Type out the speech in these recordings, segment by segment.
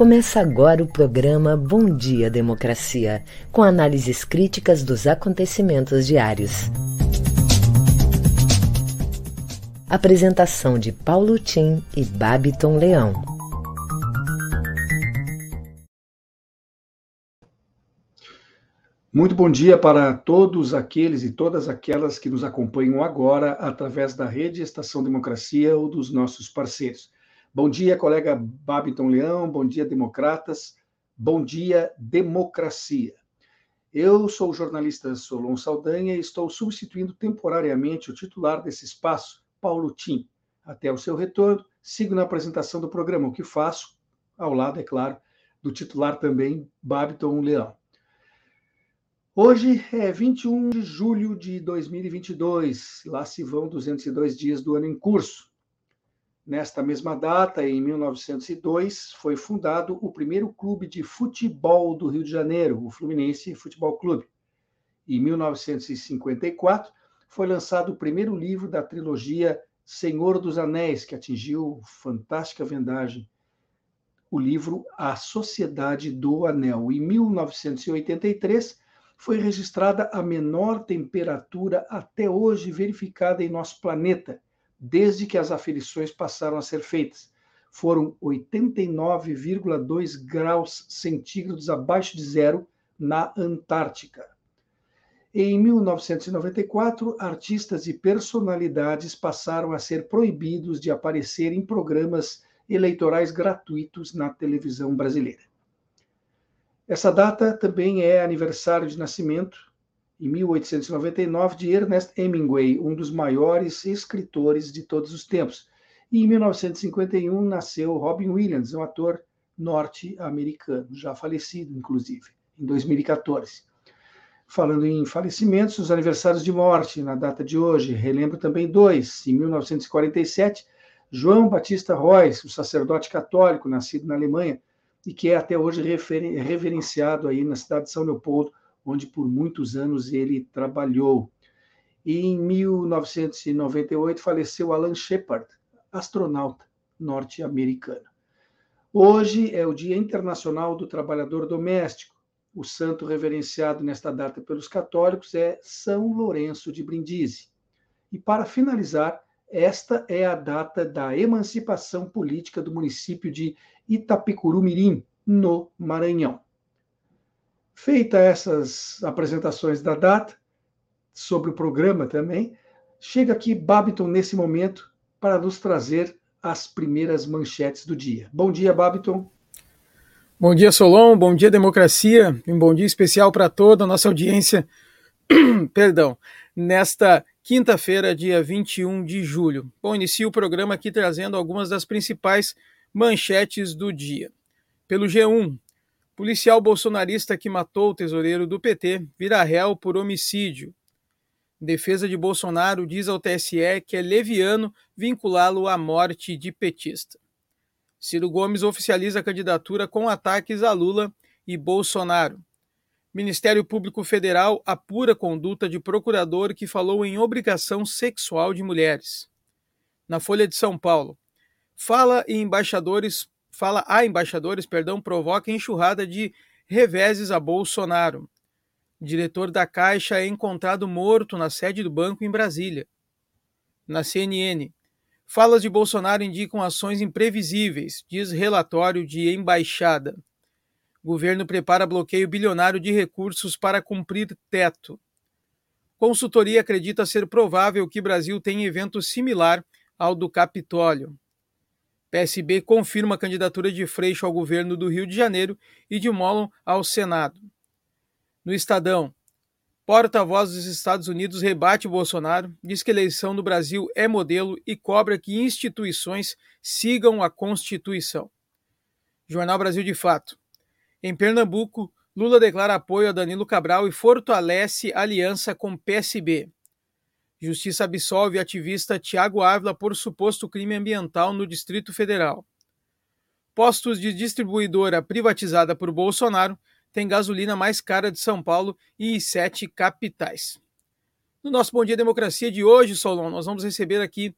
Começa agora o programa Bom Dia Democracia, com análises críticas dos acontecimentos diários. Apresentação de Paulo Tim e Babiton Leão. Muito bom dia para todos aqueles e todas aquelas que nos acompanham agora através da rede Estação Democracia ou dos nossos parceiros. Bom dia, colega Babiton Leão, bom dia, democratas, bom dia, democracia. Eu sou o jornalista Solon Saldanha e estou substituindo temporariamente o titular desse espaço, Paulo Tim. Até o seu retorno, sigo na apresentação do programa, o que faço, ao lado, é claro, do titular também, Babiton Leão. Hoje é 21 de julho de 2022, lá se vão 202 dias do ano em curso. Nesta mesma data, em 1902, foi fundado o primeiro clube de futebol do Rio de Janeiro, o Fluminense Futebol Clube. Em 1954, foi lançado o primeiro livro da trilogia Senhor dos Anéis, que atingiu fantástica vendagem. O livro A Sociedade do Anel. Em 1983, foi registrada a menor temperatura até hoje verificada em nosso planeta, desde que as aferições passaram a ser feitas. Foram 89,2 graus centígrados abaixo de zero na Antártica. Em 1994, artistas e personalidades passaram a ser proibidos de aparecer em programas eleitorais gratuitos na televisão brasileira. Essa data também é aniversário de nascimento em 1899, de Ernest Hemingway, um dos maiores escritores de todos os tempos. E em 1951 nasceu Robin Williams, um ator norte-americano, já falecido, inclusive, em 2014. Falando em falecimentos, os aniversários de morte na data de hoje, relembro também dois. Em 1947, João Batista Royce, o sacerdote católico nascido na Alemanha e que é até hoje reverenciado aí na cidade de São Leopoldo, onde por muitos anos ele trabalhou. E em 1998 faleceu Alan Shepard, astronauta norte-americano. Hoje é o Dia Internacional do Trabalhador Doméstico. O santo reverenciado nesta data pelos católicos é São Lourenço de Brindisi. E para finalizar, esta é a data da emancipação política do município de Itapicuru-Mirim, no Maranhão. Feita essas apresentações da data, sobre o programa também, chega aqui Babiton nesse momento para nos trazer as primeiras manchetes do dia. Bom dia, Babiton. Bom dia, Solon. Bom dia, democracia. Um bom dia especial para toda a nossa audiência. Perdão. Nesta quinta-feira, dia 21 de julho. Bom, inicio o programa aqui trazendo algumas das principais manchetes do dia. Pelo G1, Policial bolsonarista que matou o tesoureiro do PT vira réu por homicídio. Defesa de Bolsonaro diz ao TSE que é leviano vinculá-lo à morte de petista. Ciro Gomes oficializa a candidatura com ataques a Lula e Bolsonaro. Ministério Público Federal apura conduta de procurador que falou em obrigação sexual de mulheres. Na Folha de São Paulo, fala em embaixadores fala a embaixadores, perdão, provoca enxurrada de reveses a Bolsonaro. Diretor da Caixa é encontrado morto na sede do banco em Brasília. Na CNN, falas de Bolsonaro indicam ações imprevisíveis, diz relatório de embaixada. Governo prepara bloqueio bilionário de recursos para cumprir teto. Consultoria acredita ser provável que Brasil tenha evento similar ao do Capitólio. PSB confirma a candidatura de Freixo ao governo do Rio de Janeiro e de Mollon ao Senado. No Estadão, porta-voz dos Estados Unidos rebate Bolsonaro, diz que a eleição no Brasil é modelo e cobra que instituições sigam a Constituição. Jornal Brasil de Fato. Em Pernambuco, Lula declara apoio a Danilo Cabral e fortalece aliança com PSB. Justiça absolve ativista Tiago Ávila por suposto crime ambiental no Distrito Federal. Postos de distribuidora privatizada por Bolsonaro têm gasolina mais cara de São Paulo e sete capitais. No nosso Bom Dia Democracia de hoje, Solon, nós vamos receber aqui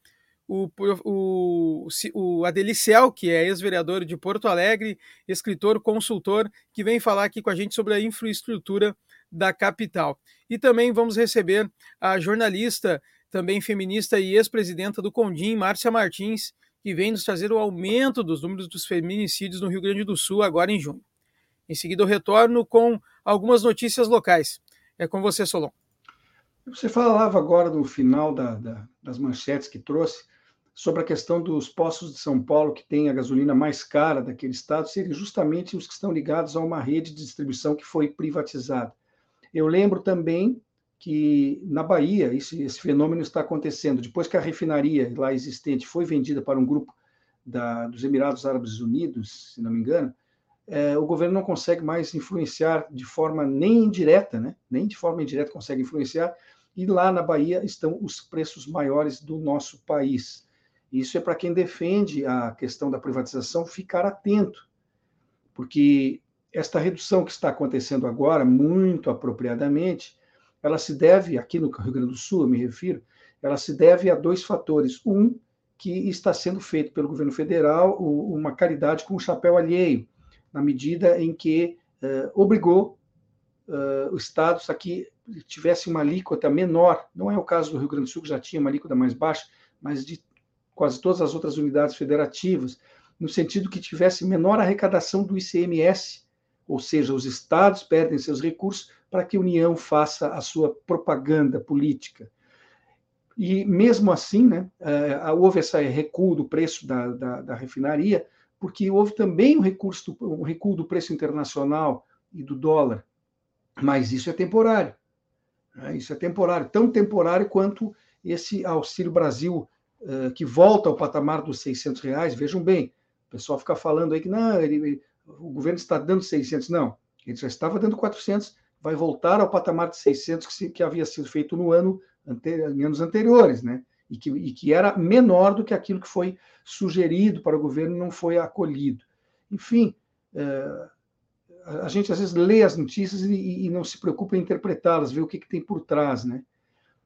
o, o, o que é ex-vereador de Porto Alegre, escritor, consultor, que vem falar aqui com a gente sobre a infraestrutura da capital. E também vamos receber a jornalista, também feminista e ex-presidenta do Condim, Márcia Martins, que vem nos trazer o aumento dos números dos feminicídios no Rio Grande do Sul agora em junho. Em seguida, eu retorno com algumas notícias locais. É com você, Solon. Você falava agora no final da, da, das manchetes que trouxe sobre a questão dos postos de São Paulo que tem a gasolina mais cara daquele estado serem justamente os que estão ligados a uma rede de distribuição que foi privatizada. Eu lembro também que na Bahia esse, esse fenômeno está acontecendo. Depois que a refinaria lá existente foi vendida para um grupo da, dos Emirados Árabes Unidos, se não me engano, é, o governo não consegue mais influenciar de forma nem indireta, né? nem de forma indireta consegue influenciar, e lá na Bahia estão os preços maiores do nosso país. Isso é para quem defende a questão da privatização ficar atento, porque esta redução que está acontecendo agora, muito apropriadamente, ela se deve, aqui no Rio Grande do Sul, eu me refiro, ela se deve a dois fatores. Um, que está sendo feito pelo governo federal uma caridade com o chapéu alheio, na medida em que uh, obrigou uh, os estados a que tivesse uma alíquota menor, não é o caso do Rio Grande do Sul, que já tinha uma alíquota mais baixa, mas de quase todas as outras unidades federativas, no sentido que tivesse menor arrecadação do ICMS, ou seja, os estados perdem seus recursos para que a União faça a sua propaganda política. E mesmo assim, né, eh, houve esse recuo do preço da, da, da refinaria, porque houve também um, recurso, um recuo do preço internacional e do dólar. Mas isso é temporário. Né? Isso é temporário, tão temporário quanto esse Auxílio Brasil, uh, que volta ao patamar dos 600 reais. Vejam bem, o pessoal fica falando aí que não, ele, o governo está dando 600. Não, ele já estava dando 400, vai voltar ao patamar de 600 que, se, que havia sido feito no ano anos anteriores, né? E que, e que era menor do que aquilo que foi sugerido para o governo não foi acolhido. Enfim, uh, a gente às vezes lê as notícias e, e não se preocupa em interpretá-las, ver o que, que, tem por trás, né?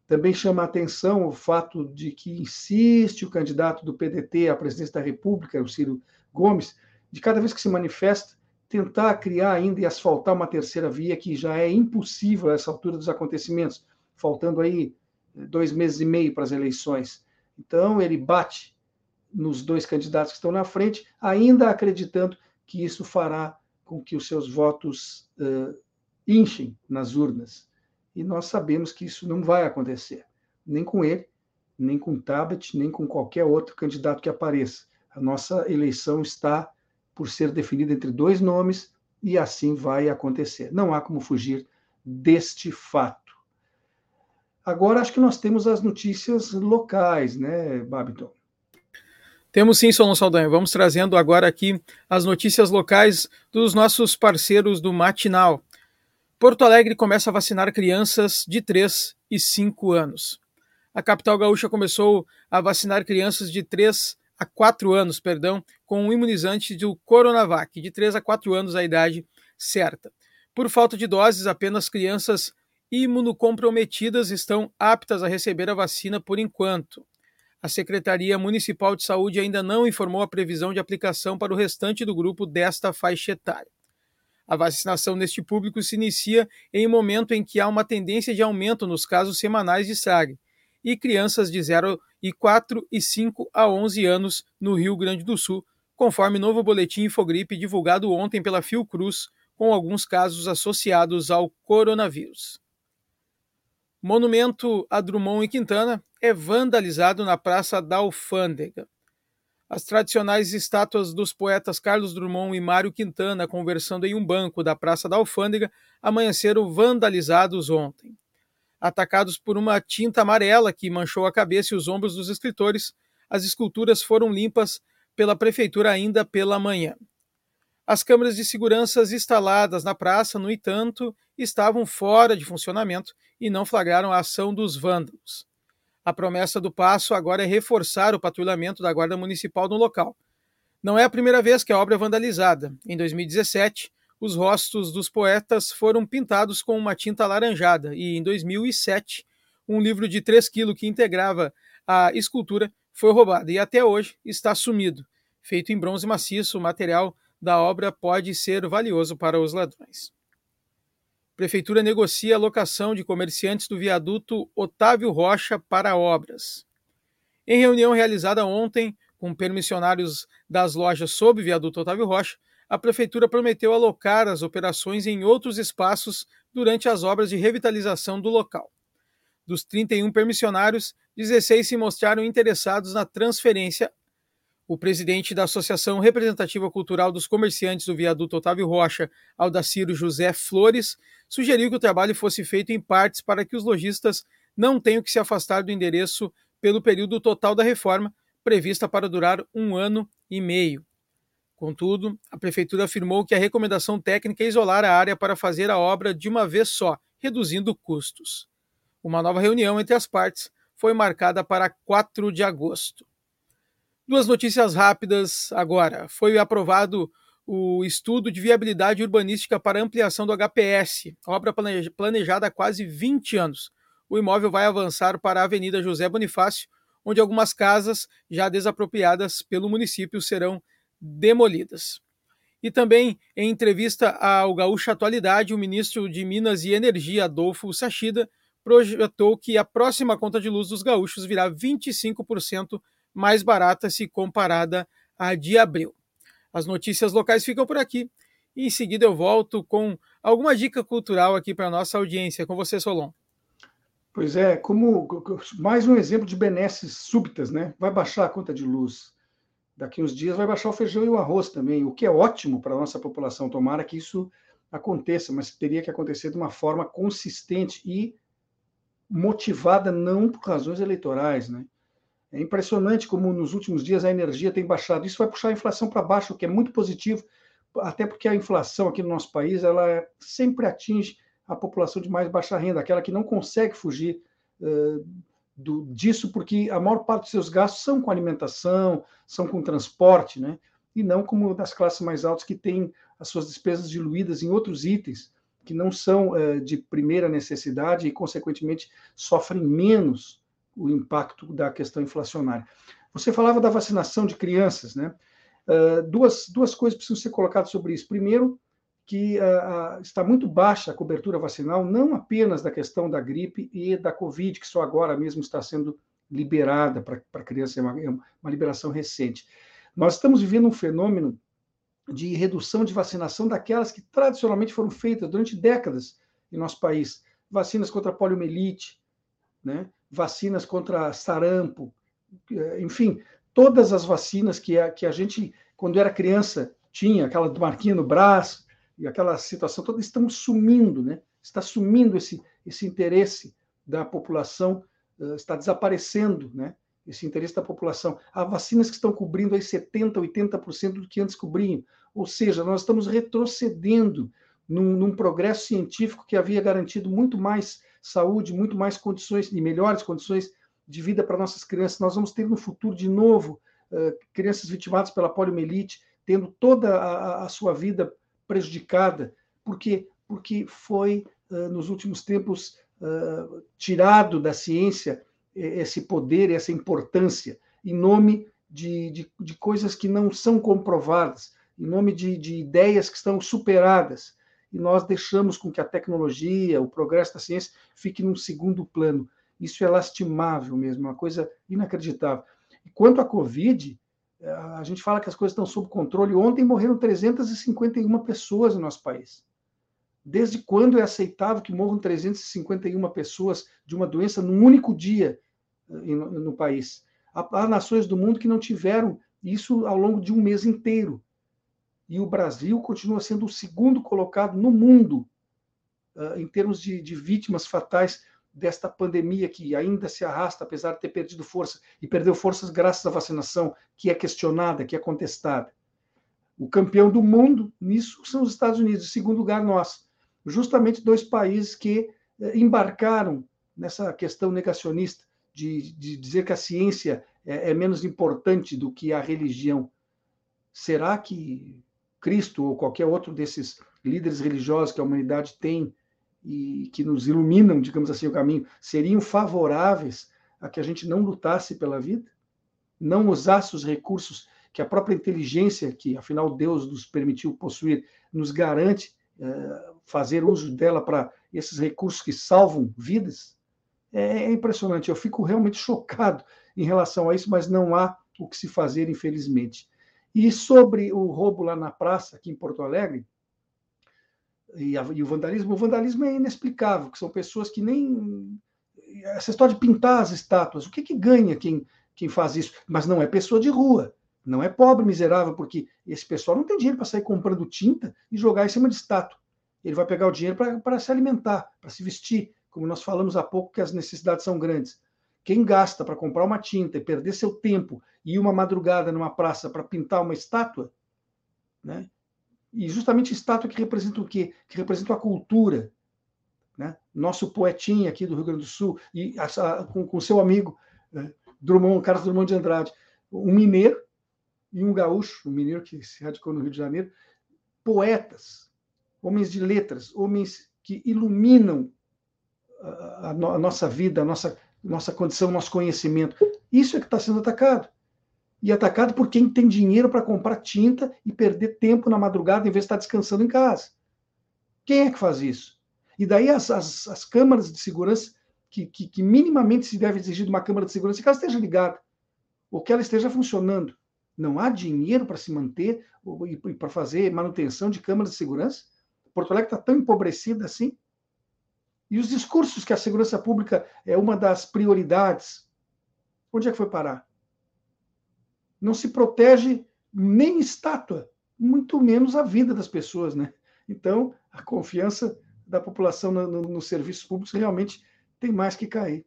Também chama a atenção o fato de que insiste o candidato do PDT à presidência da República, o Ciro Gomes, de cada vez que se manifesta, tentar criar ainda e asfaltar uma terceira via que já é impossível a essa altura dos acontecimentos, faltando aí eh, dois meses e meio para as eleições. Então, ele bate nos dois candidatos que estão na frente, ainda acreditando que isso fará com que os seus votos uh, inchem nas urnas. E nós sabemos que isso não vai acontecer, nem com ele, nem com Tabet, nem com qualquer outro candidato que apareça. A nossa eleição está por ser definida entre dois nomes e assim vai acontecer. Não há como fugir deste fato. Agora acho que nós temos as notícias locais, né, Babiton? Temos sim, Solon Saldanha. Vamos trazendo agora aqui as notícias locais dos nossos parceiros do Matinal. Porto Alegre começa a vacinar crianças de 3 e 5 anos. A capital gaúcha começou a vacinar crianças de 3 a 4 anos, perdão, com um imunizante do Coronavac, de 3 a 4 anos a idade certa. Por falta de doses, apenas crianças imunocomprometidas estão aptas a receber a vacina por enquanto a Secretaria Municipal de Saúde ainda não informou a previsão de aplicação para o restante do grupo desta faixa etária. A vacinação neste público se inicia em um momento em que há uma tendência de aumento nos casos semanais de SAG e crianças de 0 e 4 e 5 a 11 anos no Rio Grande do Sul, conforme novo boletim Infogripe divulgado ontem pela Fiocruz, com alguns casos associados ao coronavírus. Monumento a Drummond e Quintana é vandalizado na Praça da Alfândega. As tradicionais estátuas dos poetas Carlos Drummond e Mário Quintana conversando em um banco da Praça da Alfândega amanheceram vandalizados ontem. Atacados por uma tinta amarela que manchou a cabeça e os ombros dos escritores, as esculturas foram limpas pela prefeitura ainda pela manhã. As câmeras de segurança instaladas na praça, no entanto, estavam fora de funcionamento e não flagraram a ação dos vândalos. A promessa do passo agora é reforçar o patrulhamento da Guarda Municipal no local. Não é a primeira vez que a obra é vandalizada. Em 2017, os rostos dos poetas foram pintados com uma tinta alaranjada e, em 2007, um livro de 3 quilos que integrava a escultura foi roubado e até hoje está sumido. Feito em bronze maciço, o material da obra pode ser valioso para os ladrões. Prefeitura negocia a locação de comerciantes do viaduto Otávio Rocha para obras. Em reunião realizada ontem com permissionários das lojas sob viaduto Otávio Rocha, a Prefeitura prometeu alocar as operações em outros espaços durante as obras de revitalização do local. Dos 31 permissionários, 16 se mostraram interessados na transferência. O presidente da Associação Representativa Cultural dos Comerciantes do Viaduto Otávio Rocha, Aldaciro José Flores, sugeriu que o trabalho fosse feito em partes para que os lojistas não tenham que se afastar do endereço pelo período total da reforma, prevista para durar um ano e meio. Contudo, a Prefeitura afirmou que a recomendação técnica é isolar a área para fazer a obra de uma vez só, reduzindo custos. Uma nova reunião entre as partes foi marcada para 4 de agosto. Duas notícias rápidas agora. Foi aprovado o estudo de viabilidade urbanística para ampliação do HPS, obra planejada há quase 20 anos. O imóvel vai avançar para a Avenida José Bonifácio, onde algumas casas já desapropriadas pelo município serão demolidas. E também, em entrevista ao Gaúcha Atualidade, o ministro de Minas e Energia, Adolfo Sachida, projetou que a próxima conta de luz dos gaúchos virá 25% mais barata se comparada à de abril. As notícias locais ficam por aqui. E em seguida eu volto com alguma dica cultural aqui para a nossa audiência. Com você, Solon. Pois é, como mais um exemplo de benesses súbitas, né? Vai baixar a conta de luz daqui uns dias vai baixar o feijão e o arroz também, o que é ótimo para a nossa população. Tomara que isso aconteça, mas teria que acontecer de uma forma consistente e motivada não por razões eleitorais, né? É impressionante como nos últimos dias a energia tem baixado. Isso vai puxar a inflação para baixo, o que é muito positivo, até porque a inflação aqui no nosso país ela sempre atinge a população de mais baixa renda, aquela que não consegue fugir uh, do, disso, porque a maior parte dos seus gastos são com alimentação, são com transporte, né? e não como das classes mais altas que têm as suas despesas diluídas em outros itens que não são uh, de primeira necessidade e, consequentemente, sofrem menos o impacto da questão inflacionária. Você falava da vacinação de crianças, né? Uh, duas, duas coisas precisam ser colocadas sobre isso. Primeiro, que uh, está muito baixa a cobertura vacinal, não apenas da questão da gripe e da Covid, que só agora mesmo está sendo liberada para criança, é uma, é uma liberação recente. Nós estamos vivendo um fenômeno de redução de vacinação daquelas que tradicionalmente foram feitas durante décadas em nosso país. Vacinas contra poliomielite, né? vacinas contra sarampo, eh, enfim, todas as vacinas que a, que a gente, quando era criança, tinha, aquela marquinha no braço, e aquela situação toda, estão sumindo, né? Está sumindo esse, esse interesse da população, está desaparecendo, né? Esse interesse da população. Há vacinas que estão cobrindo aí 70%, 80% do que antes cobriam. Ou seja, nós estamos retrocedendo num, num progresso científico que havia garantido muito mais saúde, muito mais condições e melhores condições de vida para nossas crianças. Nós vamos ter no futuro, de novo, uh, crianças vitimadas pela poliomielite, tendo toda a, a sua vida prejudicada, porque porque foi nos últimos tempos tirado da ciência esse poder, essa importância, em nome de, de, de coisas que não são comprovadas, em nome de, de ideias que estão superadas. E nós deixamos com que a tecnologia, o progresso da ciência, fique num segundo plano. Isso é lastimável mesmo, uma coisa inacreditável. Quanto à Covid, a gente fala que as coisas estão sob controle. Ontem morreram 351 pessoas no nosso país. Desde quando é aceitável que morram 351 pessoas de uma doença num único dia eh, no, país? Há, nações do mundo que não tiveram isso ao longo de um mês inteiro. E o Brasil continua sendo o segundo colocado no mundo uh, em termos de, de vítimas fatais desta pandemia que ainda se arrasta, apesar de ter perdido força, e perdeu forças graças à vacinação, que é questionada, que é contestada. O campeão do mundo nisso são os Estados Unidos, em segundo lugar, nós. Justamente dois países que eh, embarcaram nessa questão negacionista de, de dizer que a ciência é, é menos importante do que a religião. Será que Cristo ou qualquer outro desses líderes religiosos que a humanidade tem e que nos iluminam, digamos assim, o caminho, seriam favoráveis a que a gente não lutasse pela vida? não usasse os recursos que a própria inteligência, que afinal Deus nos permitiu possuir, nos garante é, fazer uso dela para esses recursos que salvam vidas, é, é impressionante. Eu fico realmente chocado em relação a isso, mas não há o que se fazer, infelizmente. E sobre o roubo lá na praça, aqui em Porto Alegre, e, a, e, o vandalismo, o vandalismo é inexplicável, que são pessoas que nem. Essa história de pintar as estátuas, o que, que ganha quem, quem faz isso? Mas não é pessoa de rua, não é pobre, miserável, porque esse pessoal não tem dinheiro para sair comprando tinta e jogar em cima de estátua. Ele vai pegar o dinheiro para se alimentar, para se vestir, como nós falamos há pouco que as necessidades são grandes. Quem gasta para comprar uma tinta e perder seu tempo e uma madrugada numa praça para pintar uma estátua, né? E justamente estátua que representa o quê? Que representa a cultura. Né? Nosso poetinha aqui do Rio Grande do Sul, e a, a, com, com seu amigo né? Drummond, Carlos Drummond de Andrade, um mineiro e um gaúcho, um mineiro que se radicou no Rio de Janeiro, poetas, homens de letras, homens que iluminam a, a, a nossa vida, a nossa, nossa condição, nosso conhecimento. Isso é que está sendo atacado e atacado por quem tem dinheiro para comprar tinta e perder tempo na madrugada em vez de estar descansando em casa. Quem é que faz isso? E daí as, as, as câmaras de segurança, que, que, que, minimamente se deve exigir de uma câmara de segurança, que ela esteja ligada, ou que ela esteja funcionando. Não há dinheiro para se manter e para fazer manutenção de câmaras de segurança? Porto Alegre está tão empobrecida assim? E os discursos que a segurança pública é uma das prioridades, onde é que foi parar? Não se protege nem estátua, muito menos a vida das pessoas, né? Então, a confiança da população no, no, nos serviços públicos realmente tem mais que cair.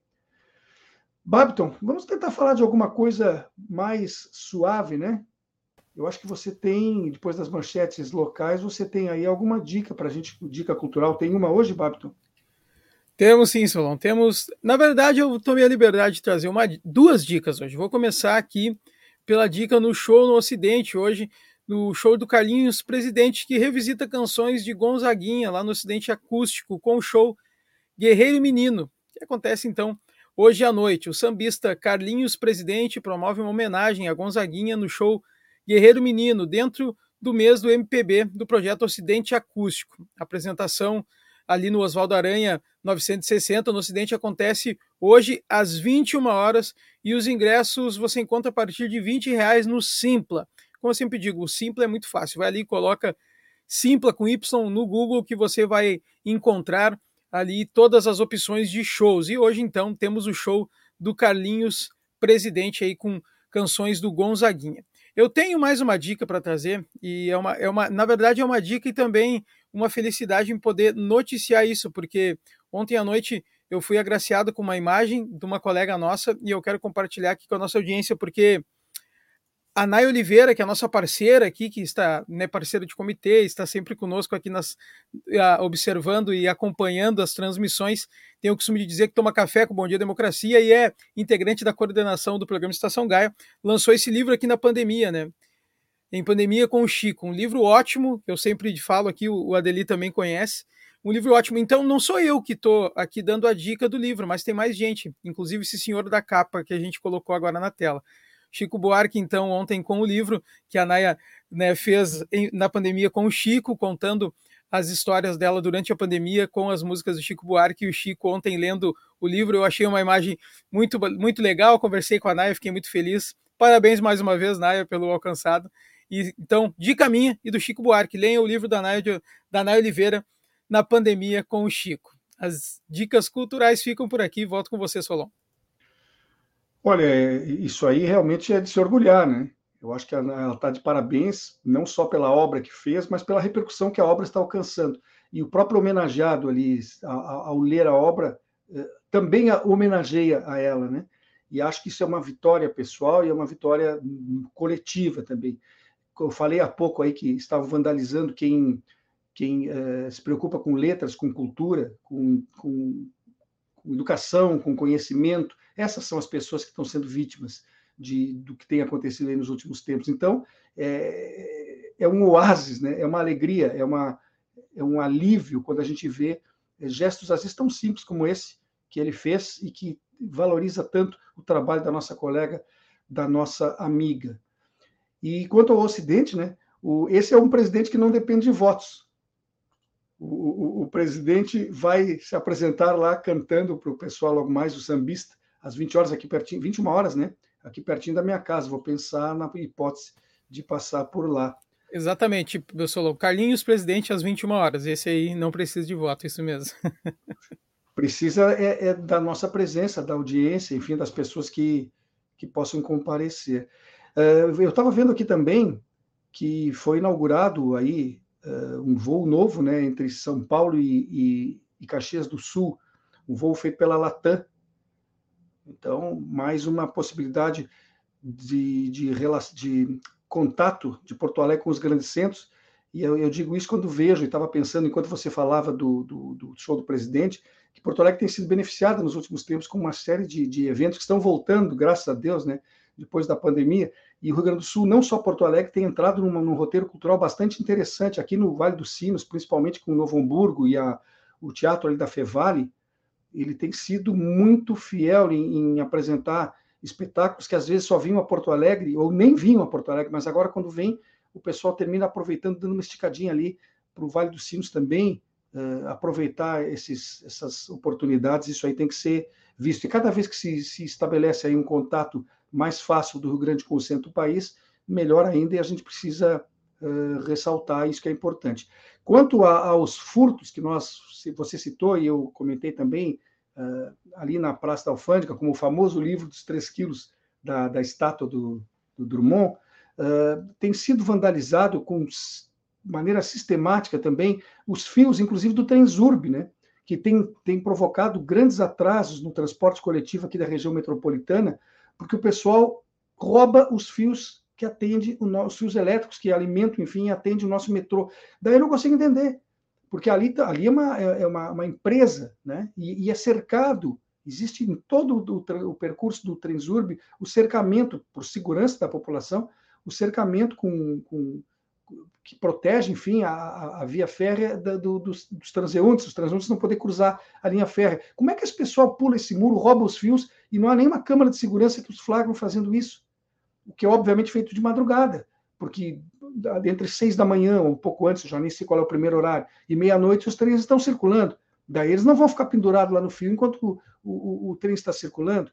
Babton, vamos tentar falar de alguma coisa mais suave, né? Eu acho que você tem, depois das manchetes locais, você tem aí alguma dica para a gente, dica cultural. Tem uma hoje, Babton? Temos sim, Solon. Temos. Na verdade, eu tomei a liberdade de trazer uma, duas dicas hoje. Vou começar aqui pela dica no show no Ocidente, hoje, no show do Carlinhos Presidente, que revisita canções de Gonzaguinha, lá no Ocidente Acústico, com o show Guerreiro Menino, que acontece então hoje à noite. O sambista Carlinhos Presidente promove uma homenagem a Gonzaguinha no show Guerreiro Menino, dentro do mês do MPB, do projeto Ocidente Acústico. Apresentação ali no Oswaldo Aranha 960, no Ocidente, acontece hoje às 21 horas e os ingressos você encontra a partir de 20 reais no Simpla. Como eu sempre digo, o Simpla é muito fácil. Vai ali, coloca Simpla com Y no Google que você vai encontrar ali todas as opções de shows. E hoje, então, temos o show do Carlinhos Presidente aí com canções do Gonzaguinha. Eu tenho mais uma dica para trazer, e é uma, é uma, na verdade, é uma dica e também uma felicidade em poder noticiar isso, porque ontem à noite eu fui agraciado com uma imagem de uma colega nossa e eu quero compartilhar aqui com a nossa audiência, porque a Nay Oliveira, que é a nossa parceira aqui, que está né, parceira de comitê, está sempre conosco aqui nas, observando e acompanhando as transmissões, tem o costume de dizer que toma café com Bom Dia Democracia e é integrante da coordenação do programa Estação Gaia, lançou esse livro aqui na pandemia, né? Em Pandemia com o Chico, um livro ótimo, eu sempre falo aqui, o Adeli também conhece, um livro ótimo. Então, não sou eu que estou aqui dando a dica do livro, mas tem mais gente, inclusive esse senhor da capa que a gente colocou agora na tela. Chico Buarque, então, ontem com o livro que a Naya né, fez em, na pandemia com o Chico, contando as histórias dela durante a pandemia com as músicas do Chico Buarque e o Chico ontem lendo o livro. Eu achei uma imagem muito, muito legal, conversei com a Naya, fiquei muito feliz. Parabéns mais uma vez, Naya, pelo alcançado. E, então, dica minha e do Chico Buarque, leia o livro da Naya, da Naya Oliveira, Na Pandemia com o Chico. As dicas culturais ficam por aqui. Volto com você, Solon. Olha, isso aí realmente é de se orgulhar, né? Eu acho que ela está de parabéns, não só pela obra que fez, mas pela repercussão que a obra está alcançando. E o próprio homenageado ali, ao ler a obra, eh, também homenageia a ela, né? E acho que isso é uma vitória pessoal e é uma vitória coletiva também. Eu falei há pouco aí que estava vandalizando quem, quem eh, se preocupa com letras, com cultura, com, com, com educação, com conhecimento, essas são as pessoas que estão sendo vítimas de, do que tem acontecido aí nos últimos tempos. Então, é, é um oásis, né? é uma alegria, é, uma, é um alívio quando a gente vê gestos, às vezes, tão simples como esse que ele fez e que valoriza tanto o trabalho da nossa colega da nossa amiga. E quanto ao Ocidente, né, o, esse é um presidente que não depende de votos. O, o, o presidente vai se apresentar lá cantando para o pessoal logo mais, o sambista, às 20 horas aqui pertinho, 21 horas, né? Aqui pertinho da minha casa. Vou pensar na hipótese de passar por lá. Exatamente, pessoal. Carlinhos, presidente, às 21 horas. Esse aí não precisa de voto, isso mesmo. precisa é, é, da nossa presença, da audiência, enfim, das pessoas que, que possam comparecer. Uh, eu estava vendo aqui também que foi inaugurado aí uh, um voo novo, né, entre São Paulo e, e, e Caxias do Sul, um voo feito pela Latam. Então, mais uma possibilidade de, de, de contato de Porto Alegre com os grandes centros. E eu, eu digo isso quando vejo, e estava pensando, enquanto você falava do, do, do, show do presidente, que Porto Alegre tem sido beneficiada nos últimos tempos com uma série de, de eventos que estão voltando, graças a Deus, né, depois da pandemia. E o Rio Grande do Sul, não só Porto Alegre, tem entrado numa, num roteiro cultural bastante interessante aqui no Vale dos Sinos, principalmente com o Novo Hamburgo e a, o teatro ali da Fevale. Ele tem sido muito fiel em, em apresentar espetáculos que às vezes só vinham a Porto Alegre, ou nem vinham a Porto Alegre, mas agora quando vem, o pessoal termina aproveitando, dando uma esticadinha ali para o Vale dos Sinos também, uh, aproveitar esses, essas oportunidades, isso aí tem que ser visto. E cada vez que se, se estabelece aí um contato mais fácil do Rio Grande com o centro do país, melhor ainda, e a gente precisa uh, ressaltar isso que é importante. Quanto a, aos furtos que nós, você citou, e eu comentei também, uh, ali na Praça da Alfândega, como o famoso livro dos três quilos da, da estátua do, do Drummond, uh, tem sido vandalizado com maneira sistemática também os fios, inclusive do Transurb, né? que tem, tem provocado grandes atrasos no transporte coletivo aqui da região metropolitana, porque o pessoal rouba os fios que atende os fios elétricos que alimentam, enfim, atende o nosso metrô. Daí eu não consigo entender, porque ali, tá, ali é, uma, é, é uma, uma empresa, né? E, e, é cercado, existe em todo o, o percurso do Transurb o cercamento, por segurança da população, o cercamento com, com que protege, enfim, a, a via férrea da, do, dos, dos, transeuntes, os transeuntes não poder cruzar a linha férrea. Como é que esse pessoal pula esse muro, rouba os fios e não há nenhuma câmara de segurança que os flagram fazendo isso? O que é obviamente feito de madrugada, porque entre seis da manhã, ou um pouco antes, já nem sei qual é o primeiro horário, e meia-noite os trens estão circulando. Daí eles não vão ficar pendurados lá no fio enquanto o, o, o trem está circulando.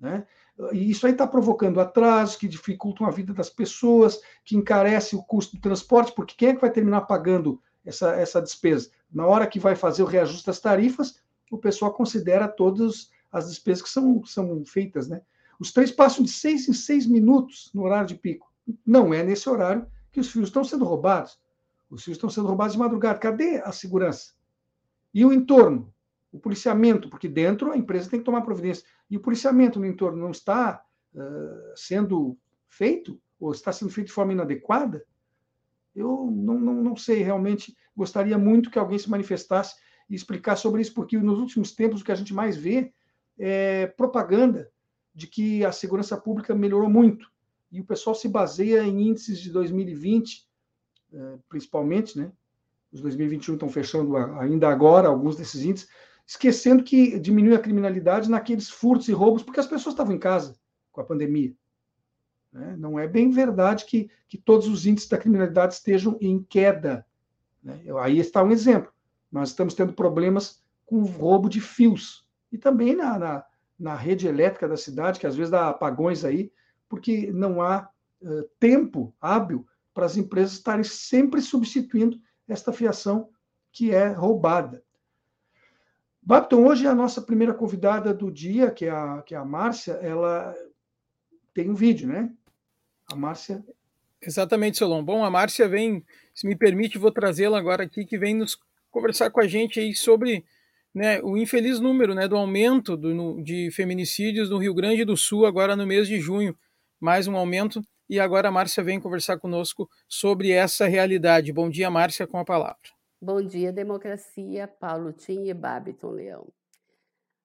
Né? E isso aí está provocando atrasos que dificultam a vida das pessoas, que encarece o custo do transporte, porque quem é que vai terminar pagando essa, essa despesa? Na hora que vai fazer o reajuste das tarifas, o pessoal considera todas as despesas que são, são feitas. Né? Os trens passam de seis em seis minutos no horário de pico. Não é nesse horário que os fios estão sendo roubados. Os fios estão sendo roubados de madrugada. Cadê a segurança? E o entorno? O policiamento, porque dentro a empresa tem que tomar providência. E o policiamento no entorno não está uh, sendo feito, ou está sendo feito de forma inadequada, eu não, não, não sei, realmente gostaria muito que alguém se manifestasse e explicasse sobre isso, porque nos últimos tempos o que a gente mais vê é propaganda de que a segurança pública melhorou muito e o pessoal se baseia em índices de 2020, eh, principalmente, né? Os 2021 estão fechando ainda agora alguns desses índices, esquecendo que diminui a criminalidade naqueles furtos e roubos, porque as pessoas estavam em casa com a pandemia. Né? Não é bem verdade que, que todos os índices da criminalidade estejam em queda. Né? Aí está um exemplo. Nós estamos tendo problemas com roubo de fios. E também na, na, na rede elétrica da cidade, que às vezes dá apagões aí, porque não há uh, tempo hábil para as empresas estarem sempre substituindo esta fiação que é roubada. Babton, hoje a nossa primeira convidada do dia, que é a, que é a Márcia, ela tem um vídeo, né? A Márcia. Exatamente, Solon. Bom, a Márcia vem, se me permite, vou trazê-la agora aqui, que vem nos conversar com a gente aí sobre né, o infeliz número né, do aumento do, no, de feminicídios no Rio Grande do Sul, agora no mês de junho mais um aumento. E agora a Márcia vem conversar conosco sobre essa realidade. Bom dia, Márcia, com a palavra. Bom dia, democracia, Paulo Tim e Babiton Leão.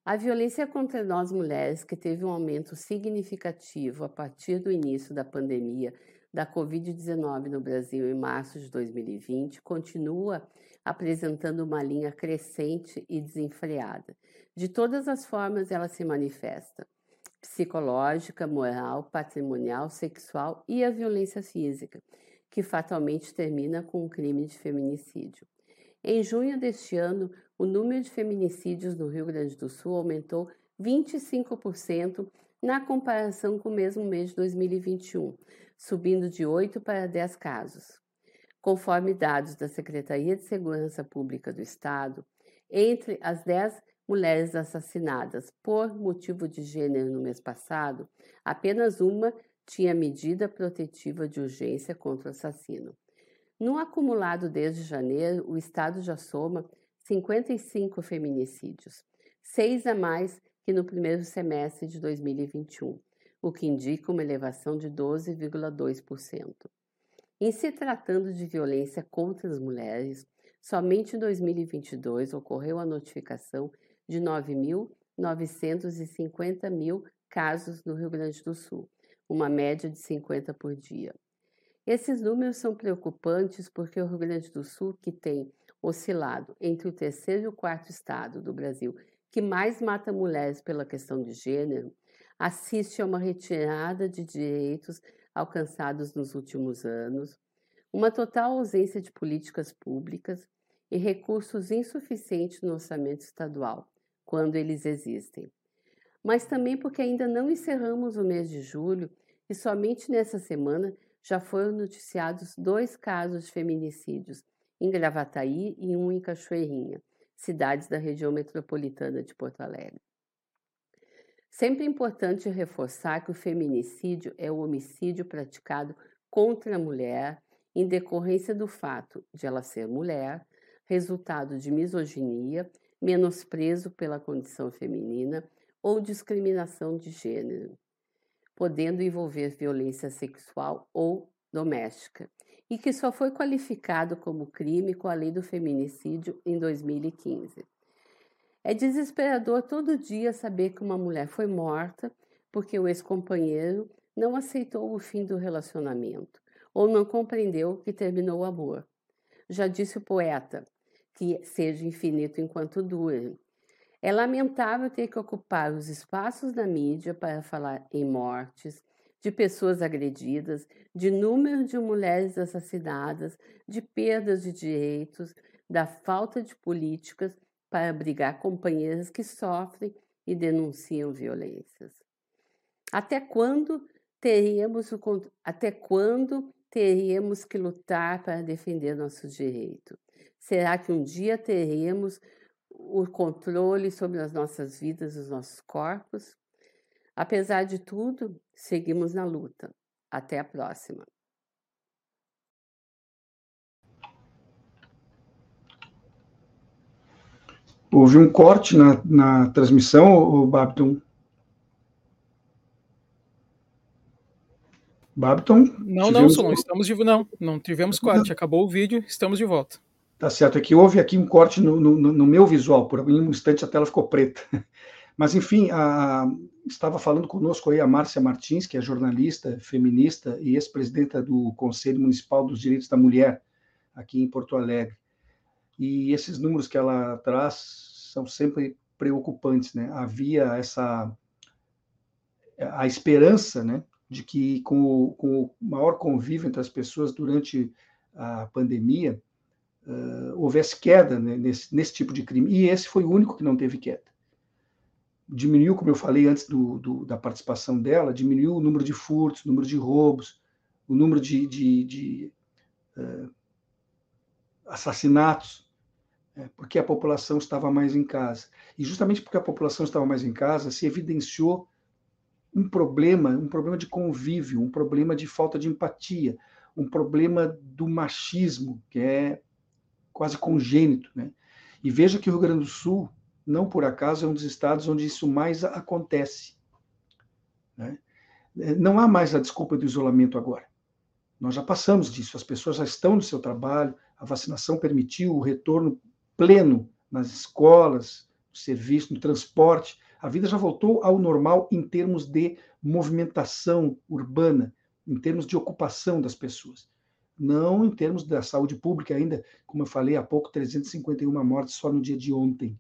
A violência contra nós mulheres, que teve um aumento significativo a partir do início da pandemia da Covid-19 no Brasil em março de 2020, continua apresentando uma linha crescente e desenfreada. De todas as formas, ela se manifesta psicológica, moral, patrimonial, sexual e a violência física, que fatalmente termina com o crime de feminicídio. Em junho deste ano, o número de feminicídios no Rio Grande do Sul aumentou 25% na comparação com o mesmo mês de 2021, subindo de 8 para 10 casos. Conforme dados da Secretaria de Segurança Pública do Estado, entre as 10 mulheres assassinadas por motivo de gênero no mês passado, apenas uma tinha medida protetiva de urgência contra o assassino. No acumulado desde janeiro, o Estado já soma 55 feminicídios, seis a mais que no primeiro semestre de 2021, o que indica uma elevação de 12,2%. Em se tratando de violência contra as mulheres, somente em 2022 ocorreu a notificação de 9.950 mil casos no Rio Grande do Sul, uma média de 50 por dia. Esses números são preocupantes porque o Rio Grande do Sul, que tem oscilado entre o terceiro e o quarto estado do Brasil que mais mata mulheres pela questão de gênero, assiste a uma retirada de direitos alcançados nos últimos anos, uma total ausência de políticas públicas e recursos insuficientes no orçamento estadual, quando eles existem. Mas também porque ainda não encerramos o mês de julho e somente nessa semana já foram noticiados dois casos de feminicídios, em Gravataí e um em Cachoeirinha, cidades da região metropolitana de Porto Alegre. Sempre é importante reforçar que o feminicídio é o homicídio praticado contra a mulher em decorrência do fato de ela ser mulher, resultado de misoginia, menosprezo pela condição feminina ou discriminação de gênero, podendo envolver violência sexual ou doméstica, e que só foi qualificado como crime com a lei do feminicídio em 2015. É desesperador todo dia saber que uma mulher foi morta porque o ex-companheiro não aceitou o fim do relacionamento ou não compreendeu que terminou o amor. Já disse o poeta que seja infinito enquanto dure. É lamentável ter que ocupar os espaços da mídia para falar em mortes, de pessoas agredidas, de número de mulheres assassinadas, de perdas de direitos, da falta de políticas para abrigar companheiras que sofrem e denunciam violências. Até quando teríamos o, até quando teríamos que lutar para defender nossos direitos? Será que um dia teremos o controle sobre as nossas vidas, os nossos corpos? Apesar de tudo, seguimos na luta. Até a próxima. Houve um corte na, na transmissão, o Babton? Babton? Não, não, Solon, estamos de não, não tivemos corte, acabou o vídeo, estamos de volta. Tá certo, é que houve aqui um corte no, no, no meu visual, por um instante a tela ficou preta. Mas, enfim, a, estava falando conosco aí a Márcia Martins, que é jornalista, feminista e ex-presidenta do Conselho Municipal dos Direitos da Mulher, aqui em Porto Alegre. E esses números que ela traz são sempre preocupantes, né? Havia essa a esperança, né, de que com o, com o maior convívio entre as pessoas durante a pandemia uh, houvesse queda né, nesse, nesse tipo de crime. E esse foi o único que não teve queda diminuiu, como eu falei antes do, do, da participação dela, diminuiu o número de furtos, o número de roubos, o número de, de, de uh, assassinatos, é, porque a população estava mais em casa. E justamente porque a população estava mais em casa, se evidenciou um problema, um problema de convívio, um problema de falta de empatia, um problema do machismo, que é quase congênito. Né? E veja que o Rio Grande do Sul não por acaso, é um dos estados onde isso mais acontece. Né? Não há mais a desculpa do isolamento agora. Nós já passamos disso, as pessoas já estão no seu trabalho, a vacinação permitiu o retorno pleno nas escolas, no serviço, no transporte. A vida já voltou ao normal em termos de movimentação urbana, em termos de ocupação das pessoas. Não em termos da saúde pública ainda, como eu falei há pouco, 351 mortes só no dia de ontem.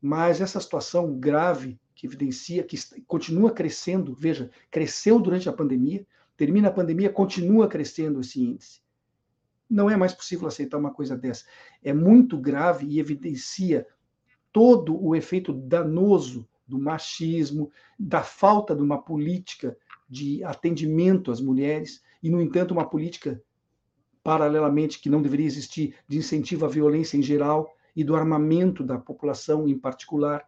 Mas essa situação grave que evidencia que continua crescendo, veja, cresceu durante a pandemia, termina a pandemia, continua crescendo esse índice. Não é mais possível aceitar uma coisa dessa. É muito grave e evidencia todo o efeito danoso do machismo, da falta de uma política de atendimento às mulheres, e, no entanto, uma política, paralelamente, que não deveria existir, de incentivo à violência em geral e do armamento da população em particular.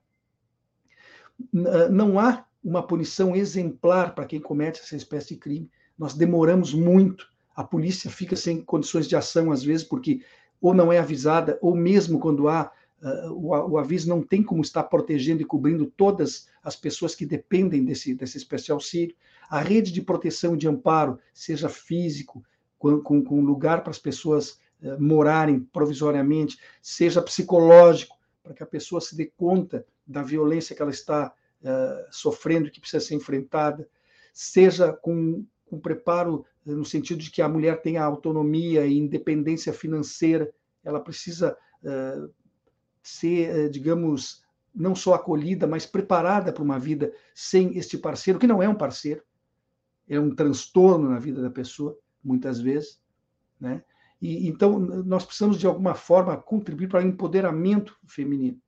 Não há uma punição exemplar para quem comete essa espécie de crime. Nós demoramos muito, a polícia fica sem condições de ação, às vezes, porque ou não é avisada, ou mesmo quando há uh, o, o, aviso não tem como estar protegendo e cobrindo todas as pessoas que dependem desse, desse espécie de auxílio. A rede de proteção e de amparo, seja físico, com, com, com lugar para as pessoas uh, morarem provisoriamente, seja psicológico, para que a pessoa se dê conta da violência que ela está uh, sofrendo, que precisa ser enfrentada, seja com, com preparo no sentido de que a mulher tenha autonomia e independência financeira, ela precisa uh, ser, eh, digamos, não só acolhida, mas preparada para uma vida sem este parceiro, que não é um parceiro, é um transtorno na vida da pessoa, muitas vezes, né? E, então, nós precisamos, de alguma forma, contribuir para o empoderamento feminino.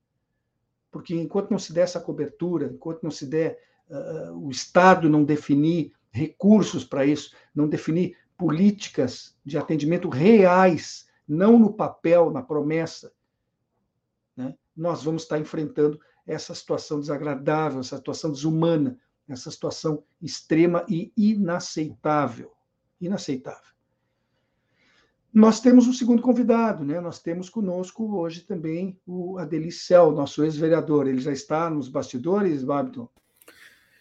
Porque enquanto não se der essa cobertura, enquanto não se der, uh, o Estado não definir recursos para isso, não definir políticas de atendimento reais, não no papel, na promessa, nós vamos estar enfrentando essa situação desagradável, essa situação desumana, essa situação extrema e inaceitável. Inaceitável. Nós temos um segundo convidado, né? Nós temos conosco hoje também o Adelicel, nosso ex-vereador. Ele já está nos bastidores, Babiton?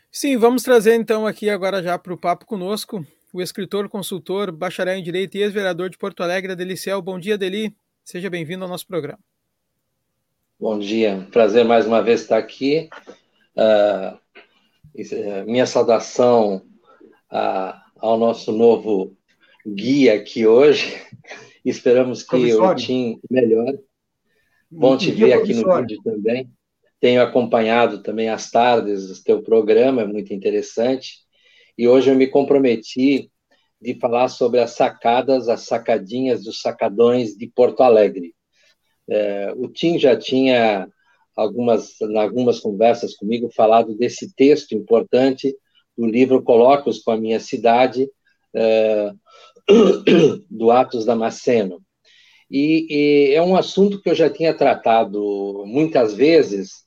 Sim, vamos trazer então aqui agora já para o papo conosco o escritor, consultor, bacharel em Direito e ex-vereador de Porto Alegre, Adelicel. Bom dia, Adeli. Seja bem-vindo ao nosso programa. Bom dia, prazer mais uma vez estar aqui. Uh, minha saudação uh, ao nosso novo guia aqui hoje. Esperamos que o Tim melhore. Bom te ver aqui no vídeo também. Tenho acompanhado também as tardes do teu programa, é muito interessante. E hoje eu me comprometi de falar sobre as sacadas, as sacadinhas dos sacadões de Porto Alegre. É, o Tim já tinha algumas, em algumas conversas comigo falado desse texto importante do livro Colóquios com a Minha Cidade, é, do Atos Damasceno. E, e é um assunto que eu já tinha tratado muitas vezes,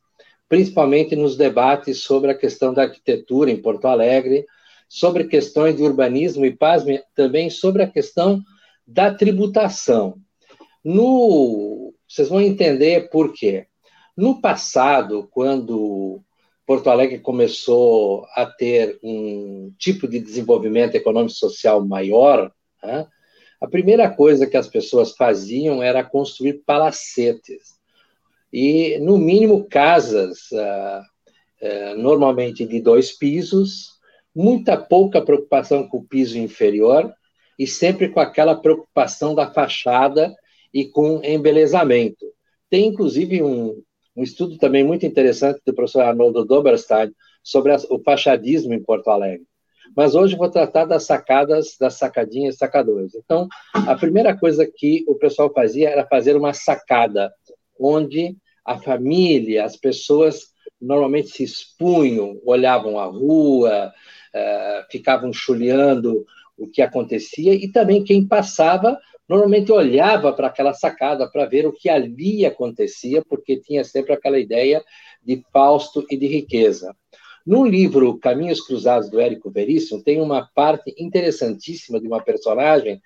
principalmente nos debates sobre a questão da arquitetura em Porto Alegre, sobre questões de urbanismo e, pasme, também sobre a questão da tributação. No vocês vão entender por quê. No passado, quando Porto Alegre começou a ter um tipo de desenvolvimento econômico e social maior, né, a primeira coisa que as pessoas faziam era construir palacetes. E, no mínimo, casas, uh, uh, normalmente de dois pisos, muita pouca preocupação com o piso inferior e sempre com aquela preocupação da fachada e com embelezamento. Tem, inclusive, um, um estudo também muito interessante do professor Arnoldo Doberstein sobre o fachadismo em Porto Alegre. Mas hoje vou tratar das sacadas, das sacadinhas sacadores. Então, a primeira coisa que o pessoal fazia era fazer uma sacada, onde a família, as pessoas normalmente se expunham, olhavam a rua, uh, ficavam chuleando o que acontecia, e também quem passava normalmente olhava para aquela sacada para ver o que ali acontecia, porque tinha sempre aquela ideia de Fausto e de riqueza. No livro Caminhos Cruzados do Érico Veríssimo, tem uma parte interessantíssima de uma personagem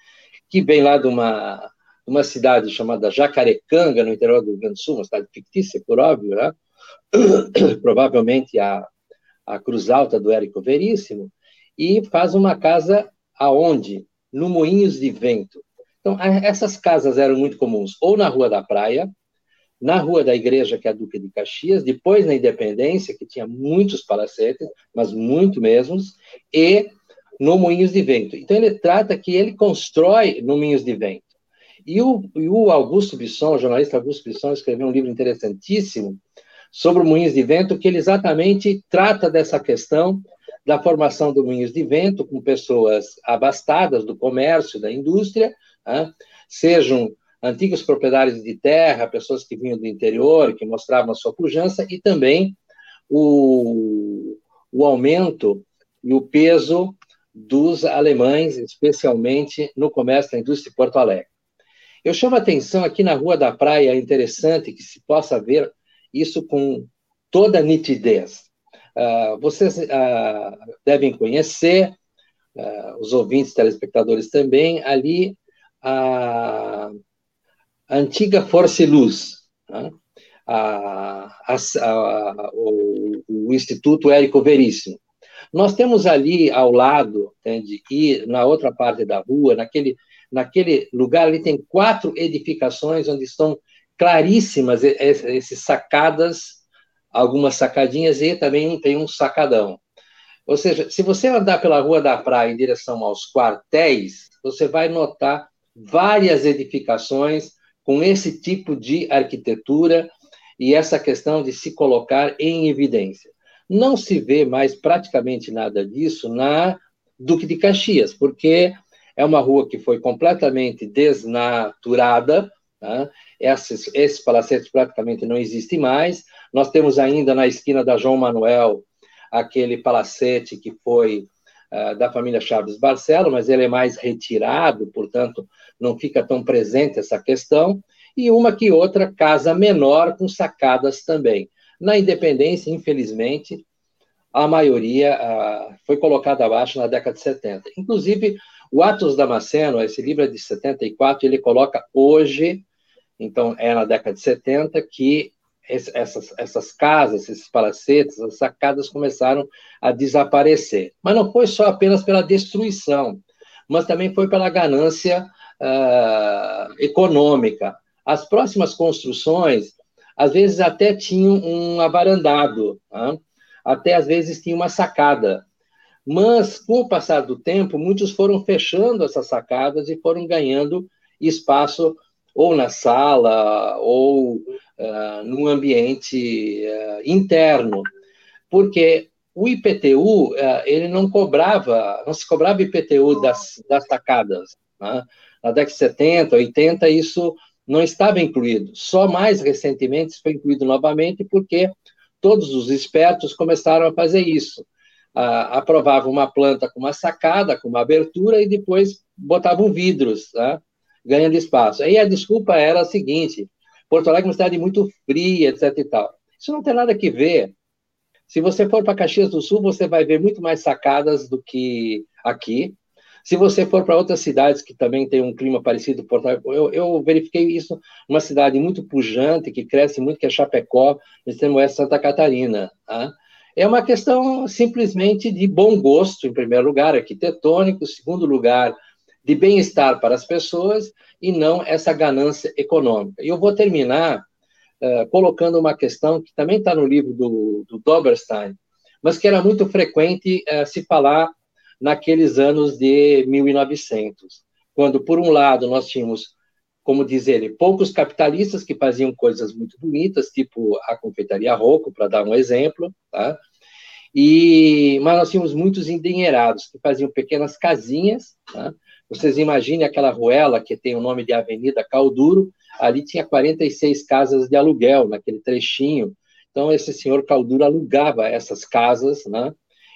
que vem lá de uma, uma cidade chamada Jacarecanga, no interior do Rio Grande do Sul, uma cidade fictícia, por óbvio, né? provavelmente a, a Cruz Alta do Érico Veríssimo, e faz uma casa aonde? No Moinhos de Vento. Então, essas casas eram muito comuns, ou na Rua da Praia, na Rua da Igreja, que é a Duque de Caxias, depois na Independência, que tinha muitos palacetes, mas muito mesmos, e no Moinhos de Vento. Então, ele trata que ele constrói no Moinhos de Vento. E o, e o Augusto Bisson, o jornalista Augusto Bisson, escreveu um livro interessantíssimo sobre o Moinhos de Vento, que ele exatamente trata dessa questão da formação do Moinhos de Vento com pessoas abastadas do comércio, da indústria, né? sejam antigos proprietários de terra, pessoas que vinham do interior, que mostravam a sua pujança, e também o, o aumento e o peso dos alemães, especialmente no comércio da indústria de Porto Alegre. Eu chamo a atenção aqui na Rua da Praia, é interessante que se possa ver isso com toda nitidez. Uh, vocês uh, devem conhecer, uh, os ouvintes, telespectadores também, ali a, antiga Força e Luz, né? a, a, o, o, Instituto Érico Veríssimo. Nós temos ali ao lado, entende, e na outra parte da rua, naquele, naquele lugar ali tem quatro edificações onde estão claríssimas essas sacadas, algumas sacadinhas e também tem um sacadão. Ou seja, se você andar pela Rua da Praia em direção aos quartéis, você vai notar várias edificações com esse tipo de arquitetura e essa questão de se colocar em evidência. Não se vê mais praticamente nada disso na Duque de Caxias, porque é uma rua que foi completamente desnaturada, tá? esses, esses palacetes praticamente não existem mais. Nós temos ainda na esquina da João Manuel aquele palacete que foi da família Chaves Barcelo, mas ele é mais retirado, portanto, não fica tão presente essa questão. E uma que outra casa menor com sacadas também. Na Independência, infelizmente, a maioria uh, foi colocada abaixo na década de 70. Inclusive, o Atos Damasceno, esse livro é de 74, ele coloca hoje, então é na década de 70, que essas, essas casas, esses palacetes, as sacadas começaram a desaparecer. Mas não foi só apenas pela destruição, mas também foi pela ganância uh, econômica. As próximas construções, às vezes, até tinham um avarandado, uh, até às vezes tinha uma sacada. Mas, com o passar do tempo, muitos foram fechando essas sacadas e foram ganhando espaço ou na sala ou uh, num ambiente uh, interno, porque o IPTU uh, ele não cobrava, não se cobrava IPTU das, das sacadas. Né? Na década de 70, 80, isso não estava incluído. Só mais recentemente foi incluído novamente porque todos os espertos começaram a fazer isso. Uh, aprovavam uma planta com uma sacada, com uma abertura, e depois botavam vidros, né? ganhando espaço. Aí a desculpa era a seguinte: Porto Alegre é uma cidade muito fria, etc. e tal. Isso não tem nada que ver. Se você for para Caxias do Sul, você vai ver muito mais sacadas do que aqui. Se você for para outras cidades que também têm um clima parecido, Porto Alegre, eu, eu verifiquei isso numa cidade muito pujante, que cresce muito, que é Chapecó, no extremo oeste Santa Catarina. Tá? É uma questão simplesmente de bom gosto, em primeiro lugar, arquitetônico, segundo lugar, de bem-estar para as pessoas e não essa ganância econômica. E eu vou terminar uh, colocando uma questão que também está no livro do, do Doberstein, mas que era muito frequente uh, se falar naqueles anos de 1900, quando, por um lado, nós tínhamos, como diz ele, poucos capitalistas que faziam coisas muito bonitas, tipo a confeitaria Rocco, para dar um exemplo, tá? E, mas nós tínhamos muitos endinheirados que faziam pequenas casinhas, tá? Vocês imaginem aquela ruela que tem o nome de Avenida Calduro, ali tinha 46 casas de aluguel naquele trechinho. Então, esse senhor Calduro alugava essas casas, né?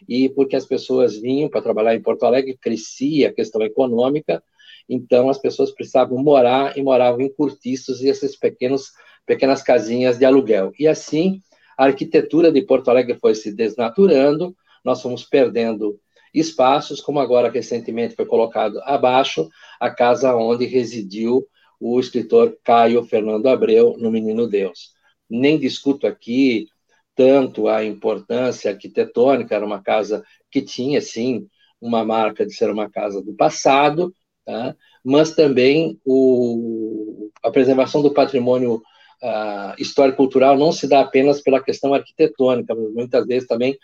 E porque as pessoas vinham para trabalhar em Porto Alegre, crescia a questão econômica, então as pessoas precisavam morar e moravam em cortiços e essas pequenos, pequenas casinhas de aluguel. E assim, a arquitetura de Porto Alegre foi se desnaturando, nós fomos perdendo espaços, como agora recentemente foi colocado abaixo, a casa onde residiu o escritor Caio Fernando Abreu no Menino Deus. Nem discuto aqui tanto a importância arquitetônica, era uma casa que tinha, sim, uma marca de ser uma casa do passado, tá? mas também o, a preservação do patrimônio uh, histórico-cultural não se dá apenas pela questão arquitetônica, mas muitas vezes também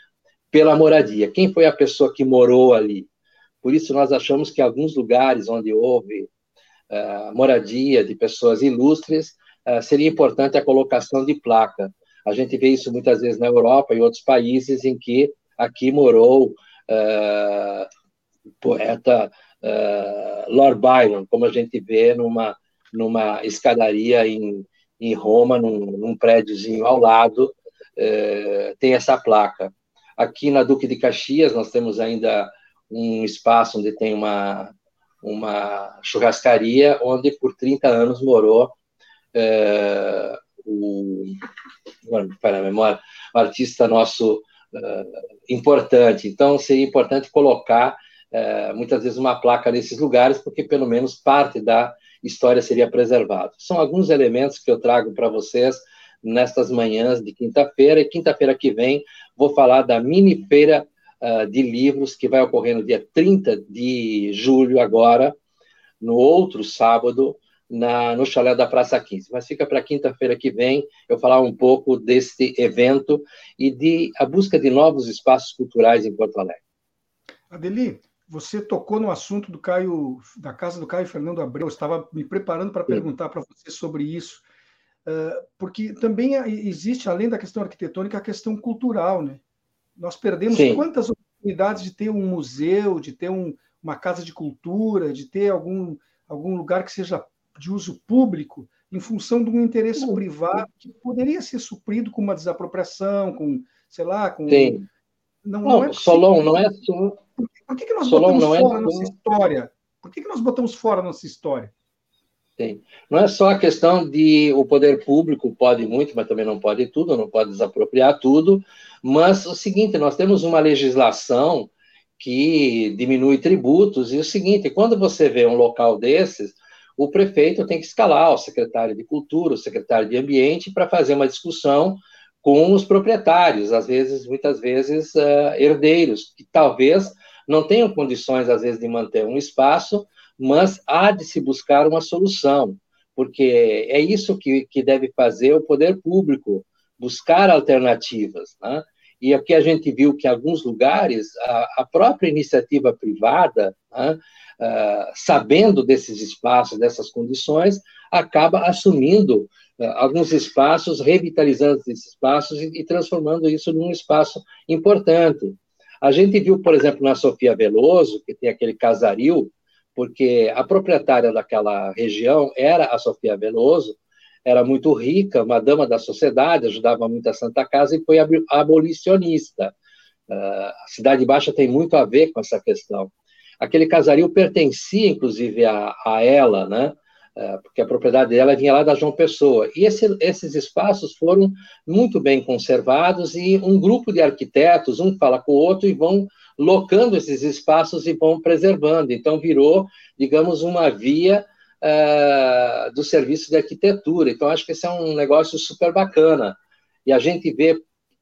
pela moradia. Quem foi a pessoa que morou ali? Por isso, nós achamos que alguns lugares onde houve uh, moradia de pessoas ilustres, uh, seria importante a colocação de placa. A gente vê isso muitas vezes na Europa e outros países em que aqui morou uh, poeta uh, Lord Byron, como a gente vê numa, numa escadaria em, em Roma, num, num prédiozinho ao lado, uh, tem essa placa. Aqui na Duque de Caxias, nós temos ainda um espaço onde tem uma, uma churrascaria, onde por 30 anos morou é, o, para a memória, artista nosso é, importante. Então, seria importante colocar, é, muitas vezes, uma placa nesses lugares, porque pelo menos parte da história seria preservada. São alguns elementos que eu trago para vocês nestas manhãs de quinta-feira, e quinta-feira que vem vou falar da mini feira uh, de livros que vai ocorrer no dia 30 de julho, agora, no outro sábado, na, no chalé da Praça 15. Mas fica para quinta-feira que vem eu falar um pouco deste evento e de a busca de novos espaços culturais em Porto Alegre. Adeli, você tocou no assunto do Caio, da casa do Caio Fernando Abreu. Eu estava me preparando para perguntar para você sobre isso, porque também existe, além da questão arquitetônica, a questão cultural, né? Nós perdemos Sim. quantas oportunidades de ter um museu, de ter um, uma casa de cultura, de ter algum, algum lugar que seja de uso público, em função de um interesse uhum. privado que poderia ser suprido com uma desapropriação, com, sei lá, com. Sim. Não, não, não é Solon, não é só. Por, por que, que nós Solon botamos é fora é nossa história? Por que, que nós botamos fora nossa história? Sim. Não é só a questão de o poder público pode muito, mas também não pode tudo, não pode desapropriar tudo. Mas o seguinte, nós temos uma legislação que diminui tributos, e o seguinte, quando você vê um local desses, o prefeito tem que escalar o secretário de Cultura, o secretário de Ambiente, para fazer uma discussão com os proprietários, às vezes, muitas vezes, uh, herdeiros, que talvez não tenham condições, às vezes, de manter um espaço, mas há de se buscar uma solução, porque é isso que, que deve fazer o poder público, buscar alternativas. Né? E aqui a gente viu que, em alguns lugares, a, a própria iniciativa privada, né, uh, sabendo desses espaços, dessas condições, acaba assumindo uh, alguns espaços, revitalizando esses espaços e, e transformando isso num espaço importante. A gente viu, por exemplo, na Sofia Veloso, que tem aquele casaril, porque a proprietária daquela região era a Sofia Veloso, era muito rica, uma dama da sociedade, ajudava muito a Santa Casa e foi abolicionista. Uh, a Cidade Baixa tem muito a ver com essa questão. Aquele casario pertencia, inclusive, a, a ela, né? Uh, porque a propriedade dela vinha lá da João Pessoa. E esse, esses espaços foram muito bem conservados e um grupo de arquitetos, um fala com o outro e vão locando esses espaços e vão preservando. Então, virou, digamos, uma via uh, do serviço de arquitetura. Então, acho que esse é um negócio super bacana. E a gente vê,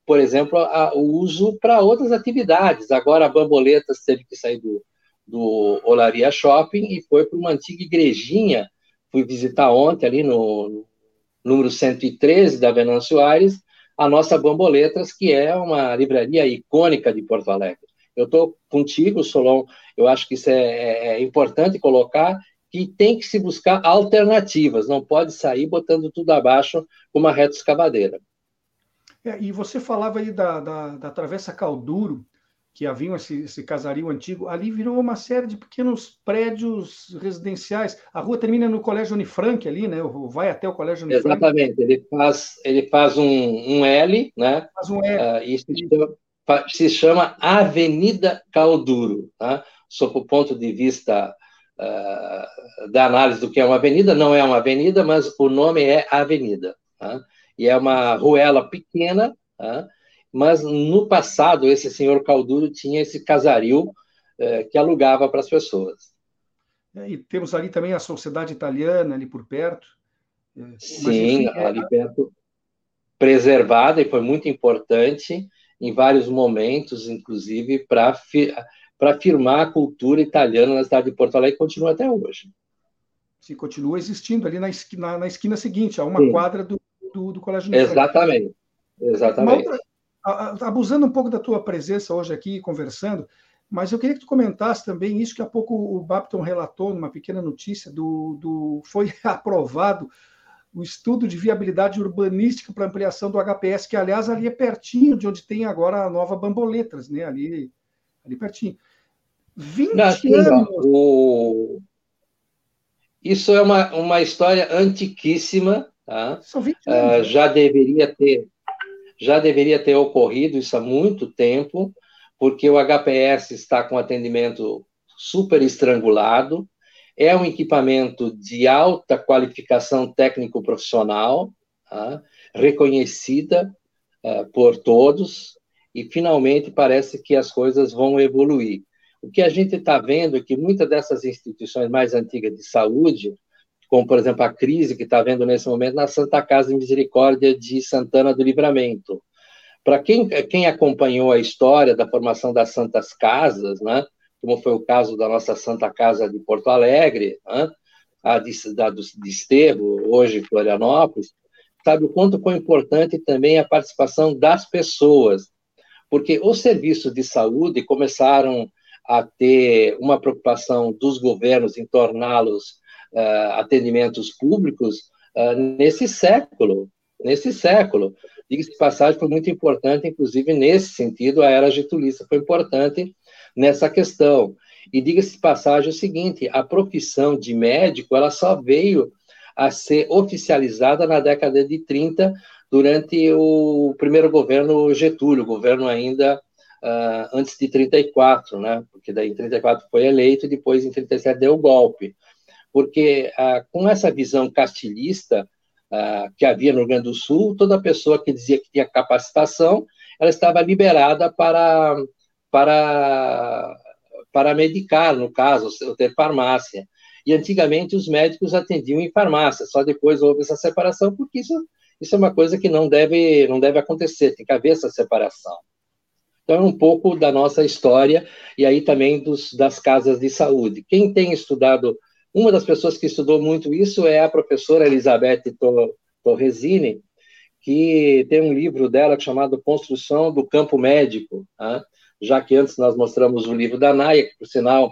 por exemplo, a, o uso para outras atividades. Agora, a Bamboletas teve que sair do, do Olaria Shopping e foi para uma antiga igrejinha. Fui visitar ontem ali no, no número 113 da Venâncio Aires, a nossa Bamboletas, que é uma livraria icônica de Porto Alegre. Eu estou contigo, Solon, eu acho que isso é, é, é importante colocar, que tem que se buscar alternativas, não pode sair botando tudo abaixo com uma reta escavadeira. É, e você falava aí da, da, da Travessa Calduro, que havia esse, esse casario antigo, ali virou uma série de pequenos prédios residenciais. A rua termina no Colégio Unifranc ali, né? Vai até o Colégio Unifranc. Exatamente, ele faz, ele faz um, um L, né? Faz um L. Uh, e se chama, Avenida Calduro, tá? Sob o ponto de vista uh, da análise do que é uma avenida, não é uma avenida, mas o nome é avenida. Tá? E é uma ruela pequena, tá? mas no passado esse senhor Calduro tinha esse casaril uh, que alugava para as pessoas. É, e temos ali também a Sociedade Italiana, ali por perto. É, Sim, enfim, é ali perto, preservada, e foi muito importante em vários momentos, inclusive, para para afirmar a cultura italiana na cidade de Porto Alegre, continua até hoje. Sim, continua existindo ali na esquina, na esquina seguinte, a uma Sim. quadra do, do, do Colégio Exatamente, exatamente. Outra, abusando um pouco da tua presença hoje aqui, conversando, mas eu queria que tu comentasse também isso que há pouco o Bapton relatou numa pequena notícia do, do foi aprovado o estudo de viabilidade urbanística para ampliação do HPS, que, aliás, ali é pertinho de onde tem agora a nova Bamboletras, né? ali, ali pertinho. 20 não, assim, anos. O... Isso é uma, uma história antiquíssima, tá? São 20 ah, anos. Já deveria ter já deveria ter ocorrido isso há muito tempo, porque o HPS está com atendimento super estrangulado, é um equipamento de alta qualificação técnico-profissional, tá? reconhecida uh, por todos, e finalmente parece que as coisas vão evoluir. O que a gente está vendo é que muitas dessas instituições mais antigas de saúde, como, por exemplo, a crise que está vendo nesse momento na Santa Casa de Misericórdia de Santana do Livramento. Para quem, quem acompanhou a história da formação das Santas Casas, né, como foi o caso da nossa Santa Casa de Porto Alegre, né, a de, da, de Esterro, hoje Florianópolis, sabe o quanto foi importante também a participação das pessoas, porque os serviços de saúde começaram a ter uma preocupação dos governos em torná-los uh, atendimentos públicos uh, nesse século, nesse século. Diga-se de passagem, foi muito importante, inclusive nesse sentido, a era getulista foi importante nessa questão. E diga-se passagem o seguinte: a profissão de médico ela só veio a ser oficializada na década de 30, durante o primeiro governo Getúlio, governo ainda uh, antes de 34, né? Porque daí em 34 foi eleito e depois em 37 deu o golpe. Porque uh, com essa visão castilhista uh, que havia no Rio Grande do Sul, toda pessoa que dizia que tinha capacitação, ela estava liberada para para para medicar, no caso, ou ter farmácia. E antigamente os médicos atendiam em farmácia, só depois houve essa separação, porque isso, isso é uma coisa que não deve, não deve acontecer, tem que haver essa separação. Então, é um pouco da nossa história e aí também dos, das casas de saúde. Quem tem estudado, uma das pessoas que estudou muito isso é a professora Elizabeth Torresini, que tem um livro dela chamado Construção do Campo Médico, tá? Já que antes nós mostramos o livro da Naia, que, por sinal,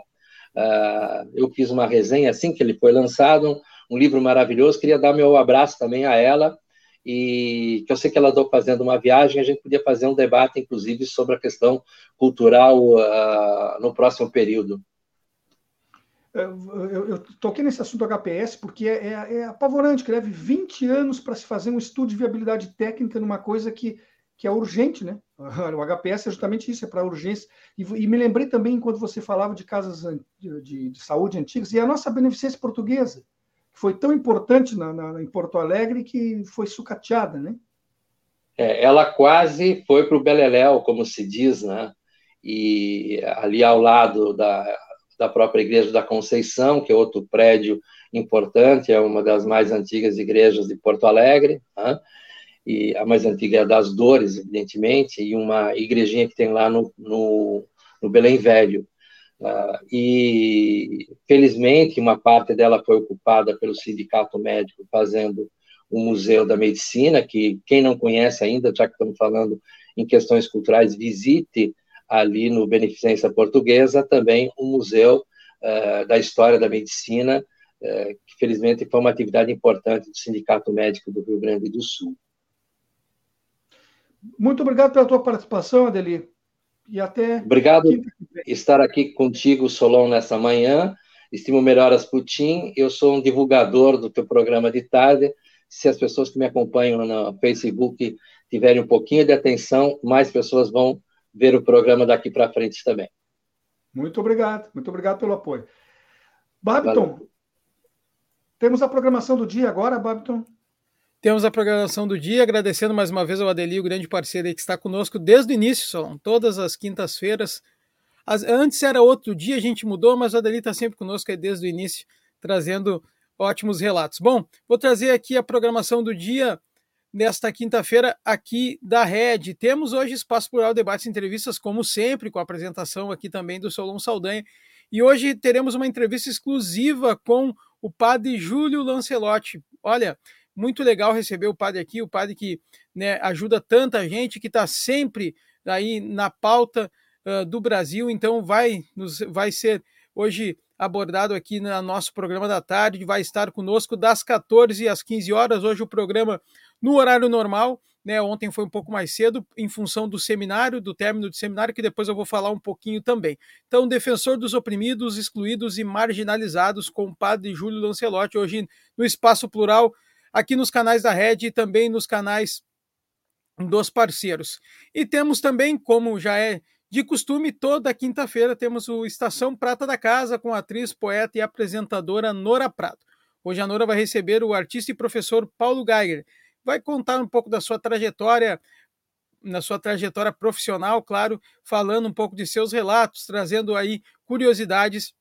uh, eu fiz uma resenha assim que ele foi lançado, um livro maravilhoso, queria dar meu abraço também a ela, e que eu sei que ela está fazendo uma viagem, a gente podia fazer um debate, inclusive, sobre a questão cultural uh, no próximo período. É, eu, eu toquei nesse assunto do HPS porque é, é, é apavorante, que leve 20 anos para se fazer um estudo de viabilidade técnica numa coisa que, que é urgente, né? O HPS é justamente isso, é para urgência. E, e, me lembrei também, quando você falava de casas de, de, de saúde antigas, e a nossa beneficência portuguesa foi tão importante na, na, em Porto Alegre que foi sucateada, né? É, ela quase foi para o Beleléu, como se diz, né? E ali ao lado da, da própria Igreja da Conceição, que é outro prédio importante, é uma das mais antigas igrejas de Porto Alegre, né? E a mais antiga é a das Dores, evidentemente, e uma igrejinha que tem lá no, no, no Belém Velho. Uh, e, felizmente, uma parte dela foi ocupada pelo Sindicato Médico, fazendo o Museu da Medicina, que quem não conhece ainda, já que estamos falando em questões culturais, visite ali no Beneficência Portuguesa também o Museu uh, da História da Medicina, uh, que felizmente foi uma atividade importante do Sindicato Médico do Rio Grande do Sul. Muito obrigado pela tua participação, Adeli. E até. Obrigado estar aqui contigo, Solon, nessa manhã. Estimo melhoras Putin. Eu sou um divulgador do teu programa de tarde. Se as pessoas que me acompanham no Facebook tiverem um pouquinho de atenção, mais pessoas vão ver o programa daqui para frente também. Muito obrigado. Muito obrigado pelo apoio. Babiton, temos a programação do dia agora, Babiton. Temos a programação do dia, agradecendo mais uma vez ao Adeli, o grande parceiro que está conosco desde o início, Solon, todas as quintas-feiras. Antes era outro dia, a gente mudou, mas o Adeli está sempre conosco desde o início, trazendo ótimos relatos. Bom, vou trazer aqui a programação do dia nesta quinta-feira aqui da Rede. Temos hoje Espaço Plural Debates e Entrevistas, como sempre, com a apresentação aqui também do Solon Saldanha. E hoje teremos uma entrevista exclusiva com o padre Júlio Lancelotti. Olha, muito legal receber o padre aqui, o padre que né, ajuda tanta gente, que está sempre aí na pauta uh, do Brasil. Então vai, nos, vai ser hoje abordado aqui no nosso programa da tarde. Vai estar conosco das 14 às 15 horas. Hoje o programa no horário normal. Né, ontem foi um pouco mais cedo, em função do seminário, do término do seminário, que depois eu vou falar um pouquinho também. Então, defensor dos oprimidos, excluídos e marginalizados, com o padre Júlio Lancelotti, hoje no Espaço Plural, aqui nos canais da Rede e também nos canais dos parceiros. E temos também, como já é de costume, toda quinta-feira temos o Estação Prata da Casa com a atriz, poeta e apresentadora Nora Prado. Hoje a Nora vai receber o artista e professor Paulo Geiger. Vai contar um pouco da sua trajetória, na sua trajetória profissional, claro, falando um pouco de seus relatos, trazendo aí curiosidades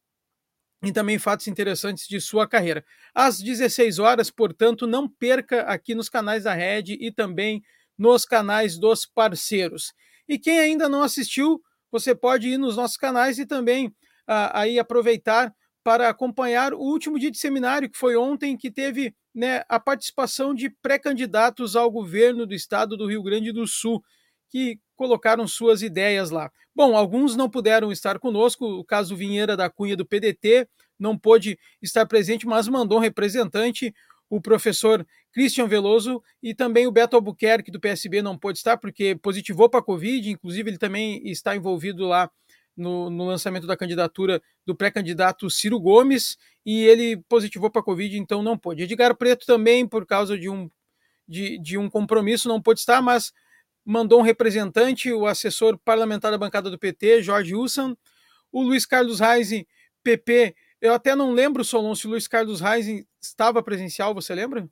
e também fatos interessantes de sua carreira. Às 16 horas, portanto, não perca aqui nos canais da Rede e também nos canais dos parceiros. E quem ainda não assistiu, você pode ir nos nossos canais e também ah, aí aproveitar para acompanhar o último dia de seminário, que foi ontem, que teve né, a participação de pré-candidatos ao governo do estado do Rio Grande do Sul, que colocaram suas ideias lá. Bom, alguns não puderam estar conosco, o caso Vinheira da Cunha do PDT não pôde estar presente, mas mandou um representante, o professor Christian Veloso e também o Beto Albuquerque do PSB não pôde estar porque positivou para a Covid, inclusive ele também está envolvido lá no, no lançamento da candidatura do pré-candidato Ciro Gomes e ele positivou para a Covid, então não pôde. Edgar Preto também, por causa de um, de, de um compromisso, não pôde estar, mas mandou um representante, o assessor parlamentar da bancada do PT, Jorge Ussan, o Luiz Carlos Reis, PP eu até não lembro, Solon, se o Luiz Carlos Reis estava presencial, você lembra?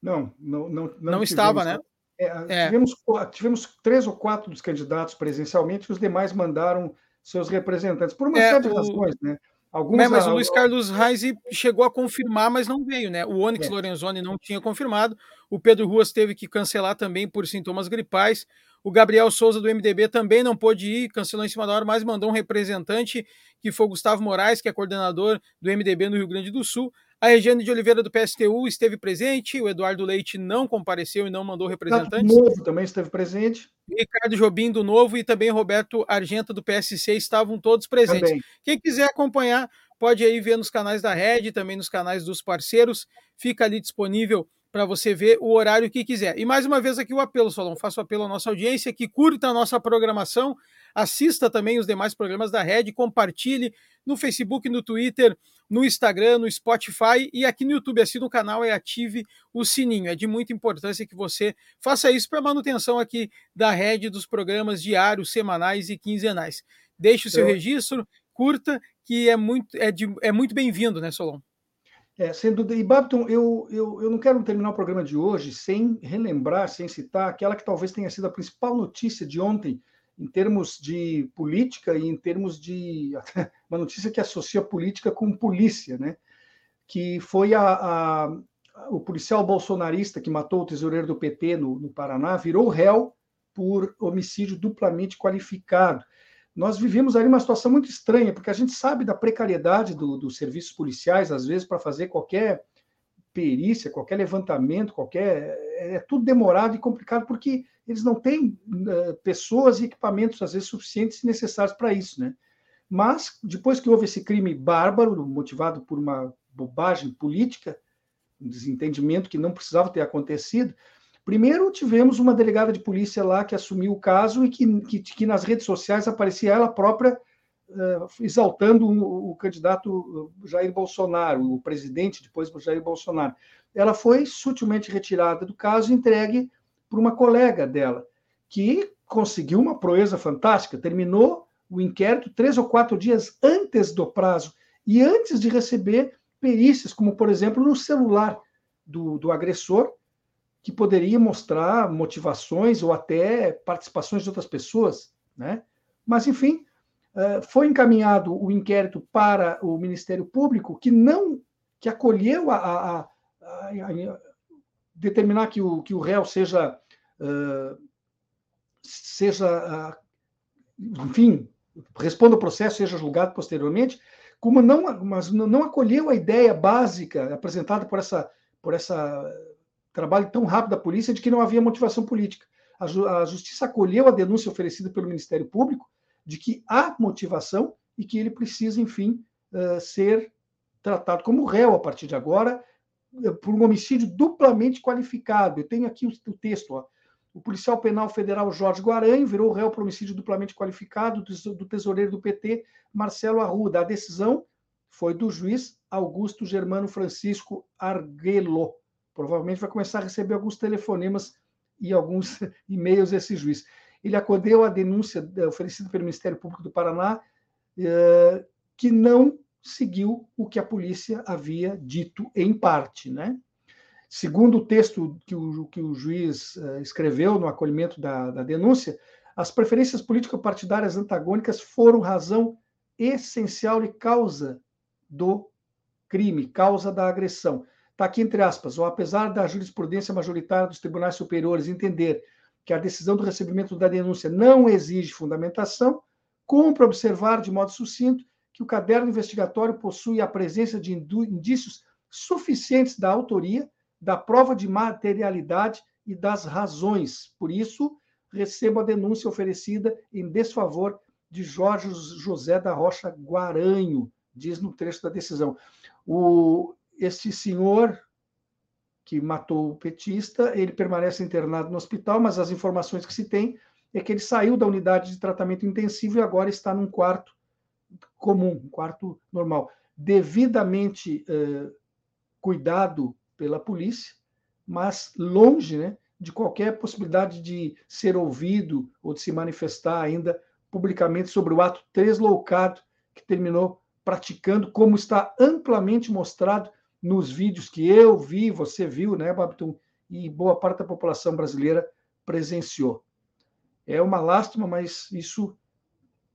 Não, não, não, não, não estava, né? É, é. Tivemos, tivemos três ou quatro dos candidatos presencialmente, os demais mandaram seus representantes, por uma é, série de razões, né? Alguns, é, mas o Luiz Carlos Reis chegou a confirmar, mas não veio, né? O Onyx é. Lorenzoni não tinha confirmado. O Pedro Ruas teve que cancelar também por sintomas gripais. O Gabriel Souza do MDB também não pôde ir, cancelou em cima da hora, mas mandou um representante, que foi o Gustavo Moraes, que é coordenador do MDB no Rio Grande do Sul. A Regiane de Oliveira do PSTU esteve presente, o Eduardo Leite não compareceu e não mandou representantes. O Novo também esteve presente. Ricardo Jobim do Novo e também Roberto Argenta do PSC estavam todos presentes. Também. Quem quiser acompanhar, pode aí ver nos canais da Rede, também nos canais dos parceiros. Fica ali disponível para você ver o horário que quiser. E mais uma vez aqui o apelo, Solon, faço apelo à nossa audiência que curta a nossa programação, assista também os demais programas da Rede, compartilhe no Facebook, no Twitter, no Instagram, no Spotify e aqui no YouTube, assine o canal e ative o sininho. É de muita importância que você faça isso para manutenção aqui da Rede dos programas diários, semanais e quinzenais. Deixe o seu Eu... registro, curta, que é muito, é, de, é muito bem-vindo, né, Solon? É, sem dúvida. E, Babton, eu, eu, eu não quero terminar o programa de hoje sem relembrar, sem citar aquela que talvez tenha sido a principal notícia de ontem, em termos de política e em termos de. uma notícia que associa política com polícia, né? que foi a, a, o policial bolsonarista que matou o tesoureiro do PT no, no Paraná, virou réu por homicídio duplamente qualificado nós vivemos ali uma situação muito estranha, porque a gente sabe da precariedade do, dos serviços policiais, às vezes, para fazer qualquer perícia, qualquer levantamento, qualquer. É, é tudo demorado e complicado, porque eles não têm uh, pessoas e equipamentos, às vezes, suficientes e necessários para isso, né? Mas, depois que houve esse crime bárbaro, motivado por uma bobagem política, um desentendimento que não precisava ter acontecido, Primeiro, tivemos uma delegada de polícia lá que assumiu o caso e que, que, que nas redes sociais aparecia ela própria uh, exaltando o, o, candidato Jair Bolsonaro, o presidente depois Jair Bolsonaro. Ela foi sutilmente retirada do caso e entregue por uma colega dela, que conseguiu uma proeza fantástica, terminou o inquérito três ou quatro dias antes do prazo e antes de receber perícias, como, por exemplo, no celular do, do agressor, que poderia mostrar motivações ou até participações de outras pessoas, né? Mas, enfim, eh, foi encaminhado o inquérito para o Ministério Público, que não, que acolheu a, a, a, a determinar que o, que o réu seja, uh, seja uh, enfim, responda ao processo, seja julgado posteriormente, como não, mas não acolheu a ideia básica apresentada por essa, por essa trabalho tão rápido da polícia de que não havia motivação política. A, a justiça acolheu a denúncia oferecida pelo Ministério Público de que há motivação e que ele precisa, enfim, uh, ser tratado como réu a partir de agora por um homicídio duplamente qualificado. Eu tenho aqui o, texto. Ó. O policial penal federal Jorge Guaranho virou réu por homicídio duplamente qualificado do tesoureiro do PT, Marcelo Arruda. A decisão foi do juiz Augusto Germano Francisco Arguello. Provavelmente vai começar a receber alguns telefonemas e alguns e-mails esse juiz. Ele acolheu a denúncia eh, oferecida pelo Ministério Público do Paraná, eh, que não seguiu o que a polícia havia dito em parte, né? Segundo o texto que o, que o juiz uh, escreveu no acolhimento da, da denúncia, as preferências político-partidárias antagônicas foram razão essencial e causa do crime, causa da agressão. Está aqui entre aspas, ou apesar da jurisprudência majoritária dos tribunais superiores entender que a decisão do recebimento da denúncia não exige fundamentação, cumpre observar de modo sucinto que o caderno investigatório possui a presença de indícios suficientes da autoria, da prova de materialidade e das razões. Por isso, recebo a denúncia oferecida em desfavor de Jorge José da Rocha Guaranho, diz no trecho da decisão. O, este senhor que matou o petista, ele permanece internado no hospital, mas as informações que se tem é que ele saiu da unidade de tratamento intensivo e agora está num quarto comum, um quarto normal, devidamente eh, cuidado pela polícia, mas longe né, de qualquer possibilidade de ser ouvido ou de se manifestar ainda publicamente sobre o ato tresloucado que terminou praticando, como está amplamente mostrado nos vídeos que eu vi, você viu, né, Babton, e boa parte da população brasileira presenciou. É uma lástima, mas isso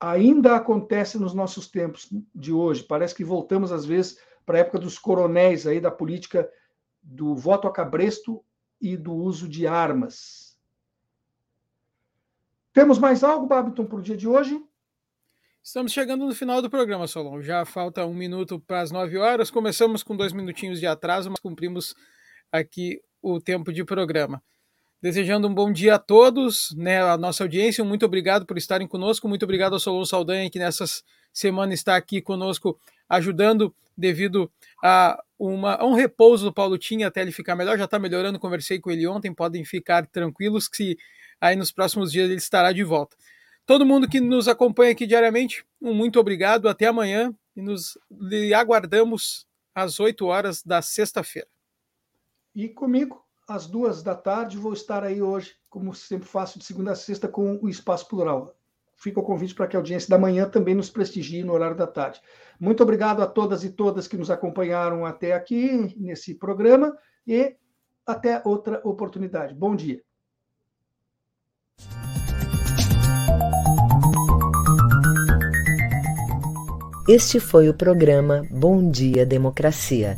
ainda acontece nos nossos tempos de hoje. Parece que voltamos, às vezes, para a época dos coronéis aí da política do voto a cabresto e do uso de armas. Temos mais algo, Babiton, para o dia de hoje? Estamos chegando no final do programa, Solon. Já falta um minuto para as nove horas. Começamos com dois minutinhos de atraso, mas cumprimos aqui o tempo de programa. Desejando um bom dia a todos, né, a nossa audiência, muito obrigado por estarem conosco, muito obrigado ao Solon Saldanha, que nessa semana está aqui conosco, ajudando devido a, uma, a um repouso do Paulo Tinha até ele ficar melhor, já está melhorando, conversei com ele ontem, podem ficar tranquilos que aí nos próximos dias ele estará de volta. Todo mundo que nos acompanha aqui diariamente, um muito obrigado, até amanhã e nos aguardamos às 8 horas da sexta-feira. E comigo, às duas da tarde. Vou estar aí hoje, como sempre faço, de segunda a sexta, com o Espaço Plural. Fica o convite para que a audiência da manhã também nos prestigie no horário da tarde. Muito obrigado a todas e todas que nos acompanharam até aqui nesse programa e até outra oportunidade. Bom dia. Este foi o programa Bom Dia Democracia.